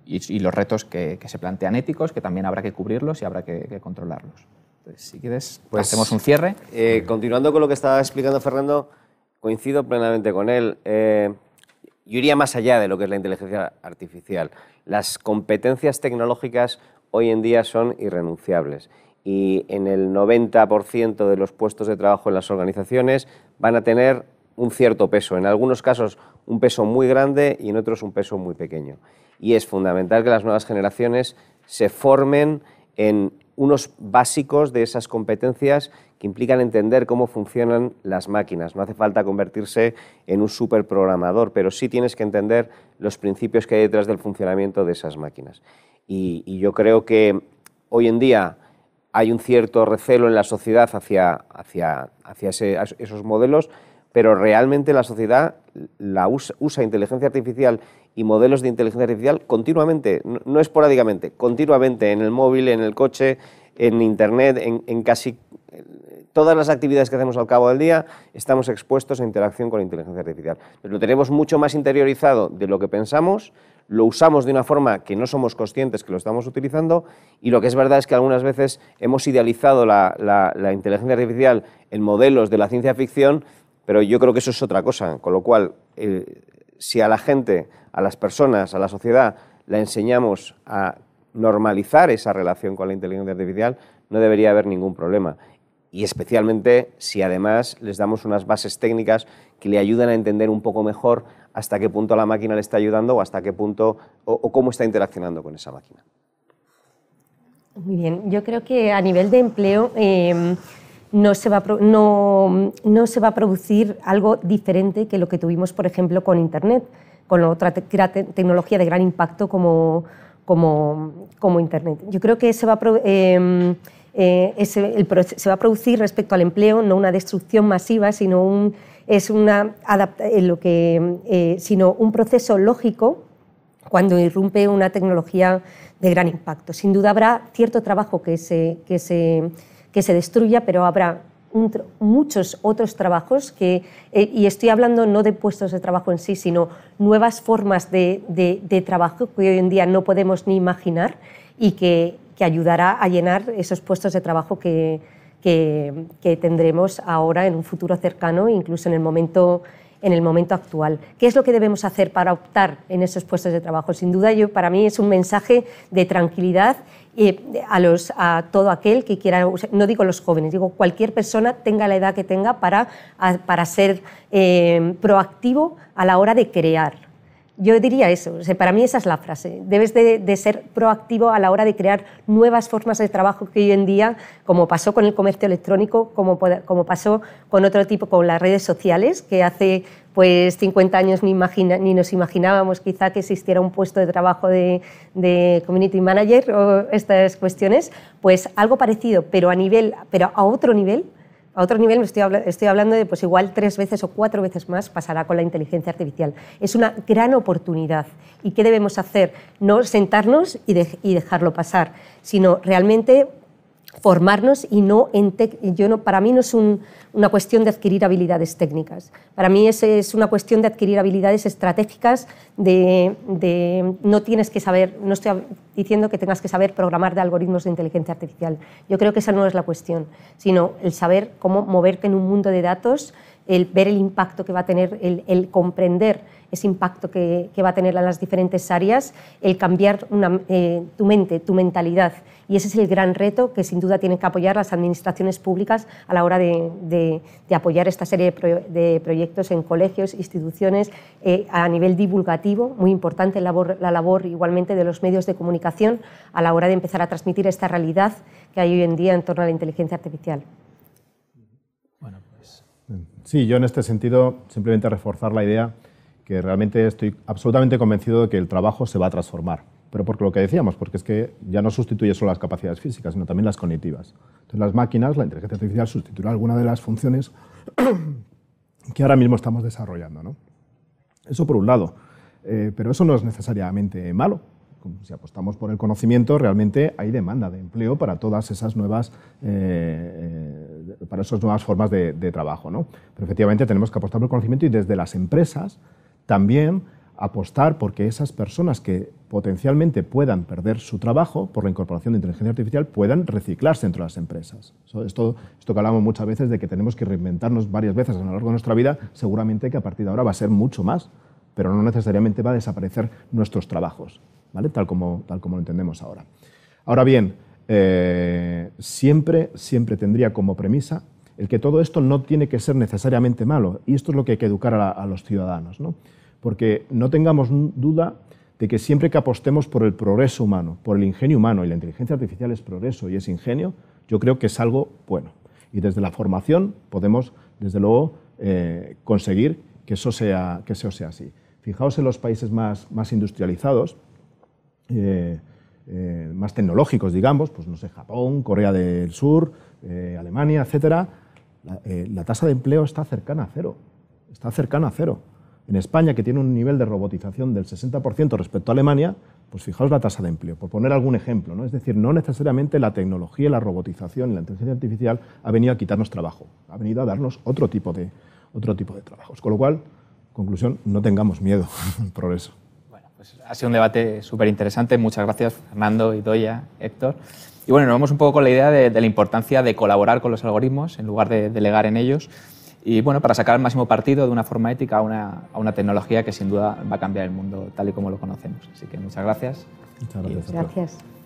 y, los retos que, se plantean éticos, que también habrá que cubrirlos y habrá que, controlarlos? Entonces, si quieres, pues, hacemos un cierre. Eh, continuando con lo que estaba explicando Fernando, coincido plenamente con él. Eh, yo iría más allá de lo que es la inteligencia artificial. Las competencias tecnológicas hoy en día son irrenunciables y en el 90% de los puestos de trabajo en las organizaciones van a tener un cierto peso, en algunos casos un peso muy grande y en otros un peso muy pequeño. Y es fundamental que las nuevas generaciones se formen en unos básicos de esas competencias que implican entender cómo funcionan las máquinas. No hace falta convertirse en un superprogramador, pero sí tienes que entender los principios que hay detrás del funcionamiento de esas máquinas. Y, yo creo que hoy en día hay un cierto recelo en la sociedad hacia, hacia, hacia esos modelos, pero realmente la sociedad la usa, inteligencia artificial y modelos de inteligencia artificial continuamente, no, esporádicamente, continuamente en el móvil, en el coche, en Internet, en, casi todas las actividades que hacemos al cabo del día, estamos expuestos a interacción con inteligencia artificial. lo tenemos mucho más interiorizado de lo que pensamos, lo usamos de una forma que no somos conscientes que lo estamos utilizando y lo que es verdad es que algunas veces hemos idealizado la, inteligencia artificial en modelos de la ciencia ficción, pero yo creo que eso es otra cosa, con lo cual, eh, si a la gente a las personas, a la sociedad, la enseñamos a normalizar esa relación con la inteligencia artificial, no debería haber ningún problema. Y especialmente si además les damos unas bases técnicas que le ayudan a entender un poco mejor hasta qué punto la máquina le está ayudando o hasta qué punto o, cómo está interaccionando con esa máquina. Muy bien, yo creo que a nivel de empleo em, no, se va no, no se va a producir algo diferente que lo que tuvimos, por ejemplo, con Internet con otra tecnología de gran impacto como, como, como Internet. Yo creo que se va, a, em, eh, se va a producir respecto al empleo no una destrucción masiva, sino un, es una eh, lo eh, sino un proceso lógico cuando irrumpe una tecnología de gran impacto. Sin duda habrá cierto trabajo que se, que se, que se destruya, pero habrá muchos otros trabajos que, eh, y estoy hablando no de puestos de trabajo en sí, sino nuevas formas de, de, trabajo que hoy en día no podemos ni imaginar y que, que ayudará a llenar esos puestos de trabajo que, que, tendremos ahora en un futuro cercano, incluso en el momento en el momento actual. ¿Qué es lo que debemos hacer para optar en esos puestos de trabajo? Sin duda, yo, para mí es un mensaje de tranquilidad a, los, a todo aquel que quiera, no digo los jóvenes, digo cualquier persona tenga la edad que tenga para, para ser eh, proactivo a la hora de crear yo diría eso, para mí esa es la frase. Debes de, ser proactivo a la hora de crear nuevas formas de trabajo que hoy en día, como pasó con el comercio electrónico, como, como pasó con otro tipo, con las redes sociales, que hace pues 50 años ni, imagina, ni nos imaginábamos quizá que existiera un puesto de trabajo de, de, community manager o estas cuestiones, pues algo parecido, pero a, nivel, pero a otro nivel, a otro nivel estoy, estoy hablando de pues igual tres veces o cuatro veces más pasará con la inteligencia artificial. Es una gran oportunidad. ¿Y qué debemos hacer? No sentarnos y, y dejarlo pasar, sino realmente formarnos y no, en yo no para mí no es una cuestión de adquirir habilidades técnicas. Para mí es, es una cuestión de adquirir habilidades estratégicas, de, de, no tienes que saber, no estoy diciendo que tengas que saber programar de algoritmos de inteligencia artificial. Yo creo que esa no es la cuestión, sino el saber cómo moverte en un mundo de datos, el ver el impacto que va a tener, el, el comprender ese impacto que, que, va a tener en las diferentes áreas, el cambiar una, eh, tu mente, tu mentalidad. Y ese es el gran reto que sin duda tienen que apoyar las administraciones públicas a la hora de, de, apoyar esta serie de, proyectos en colegios, instituciones, eh, a nivel divulgativo, muy importante la labor, la labor igualmente de los medios de comunicación a la hora de empezar a transmitir esta realidad que hay hoy en día en torno a la inteligencia artificial. Bueno, pues... Sí, yo en este sentido simplemente reforzar la idea que realmente estoy absolutamente convencido de que el trabajo se va a transformar. Pero por lo que decíamos, porque es que ya no sustituye solo las capacidades físicas, sino también las cognitivas. Entonces las máquinas, la inteligencia artificial sustituirá alguna de las funciones que ahora mismo estamos desarrollando. ¿no? Eso por un lado. Eh, pero eso no es necesariamente malo. Si apostamos por el conocimiento, realmente hay demanda de empleo para todas esas nuevas, eh, eh, para esas nuevas formas de, de trabajo. ¿no? Pero efectivamente tenemos que apostar por el conocimiento y desde las empresas también apostar porque esas personas que potencialmente puedan perder su trabajo por la incorporación de inteligencia artificial puedan reciclarse dentro de las empresas. Esto, esto que hablamos muchas veces de que tenemos que reinventarnos varias veces a lo largo de nuestra vida, seguramente que a partir de ahora va a ser mucho más, pero no necesariamente va a desaparecer nuestros trabajos, ¿vale? tal, como, tal como lo entendemos ahora. Ahora bien, eh, siempre, siempre tendría como premisa el que todo esto no tiene que ser necesariamente malo, y esto es lo que hay que educar a, a los ciudadanos. ¿no? Porque no tengamos duda de que siempre que apostemos por el progreso humano, por el ingenio humano, y la inteligencia artificial es progreso y es ingenio, yo creo que es algo bueno. Y desde la formación podemos, desde luego, eh, conseguir que eso, sea, que eso sea así. Fijaos en los países más, más industrializados, eh, eh, más tecnológicos, digamos, pues no sé, Japón, Corea del Sur, Alemania, etcétera, la, la tasa de empleo está cercana a cero. Está cercana a cero. En España, que tiene un nivel de robotización del 60% respecto a Alemania, pues fijaos la tasa de empleo, por poner algún ejemplo. ¿no? Es decir, no necesariamente la tecnología, la robotización y la inteligencia artificial ha venido a quitarnos trabajo, ha venido a darnos otro tipo de, otro tipo de trabajos. Con lo cual, conclusión, no tengamos miedo al progreso. Bueno, pues ha sido un debate súper interesante. Muchas gracias, Fernando, Idoya, Héctor. Y bueno, nos vamos un poco con la idea de, de la importancia de colaborar con los algoritmos en lugar de delegar en ellos y bueno, para sacar el máximo partido de una forma ética a una, a una tecnología que sin duda va a cambiar el mundo tal y como lo conocemos. Así que muchas gracias. Muchas gracias. Gracias.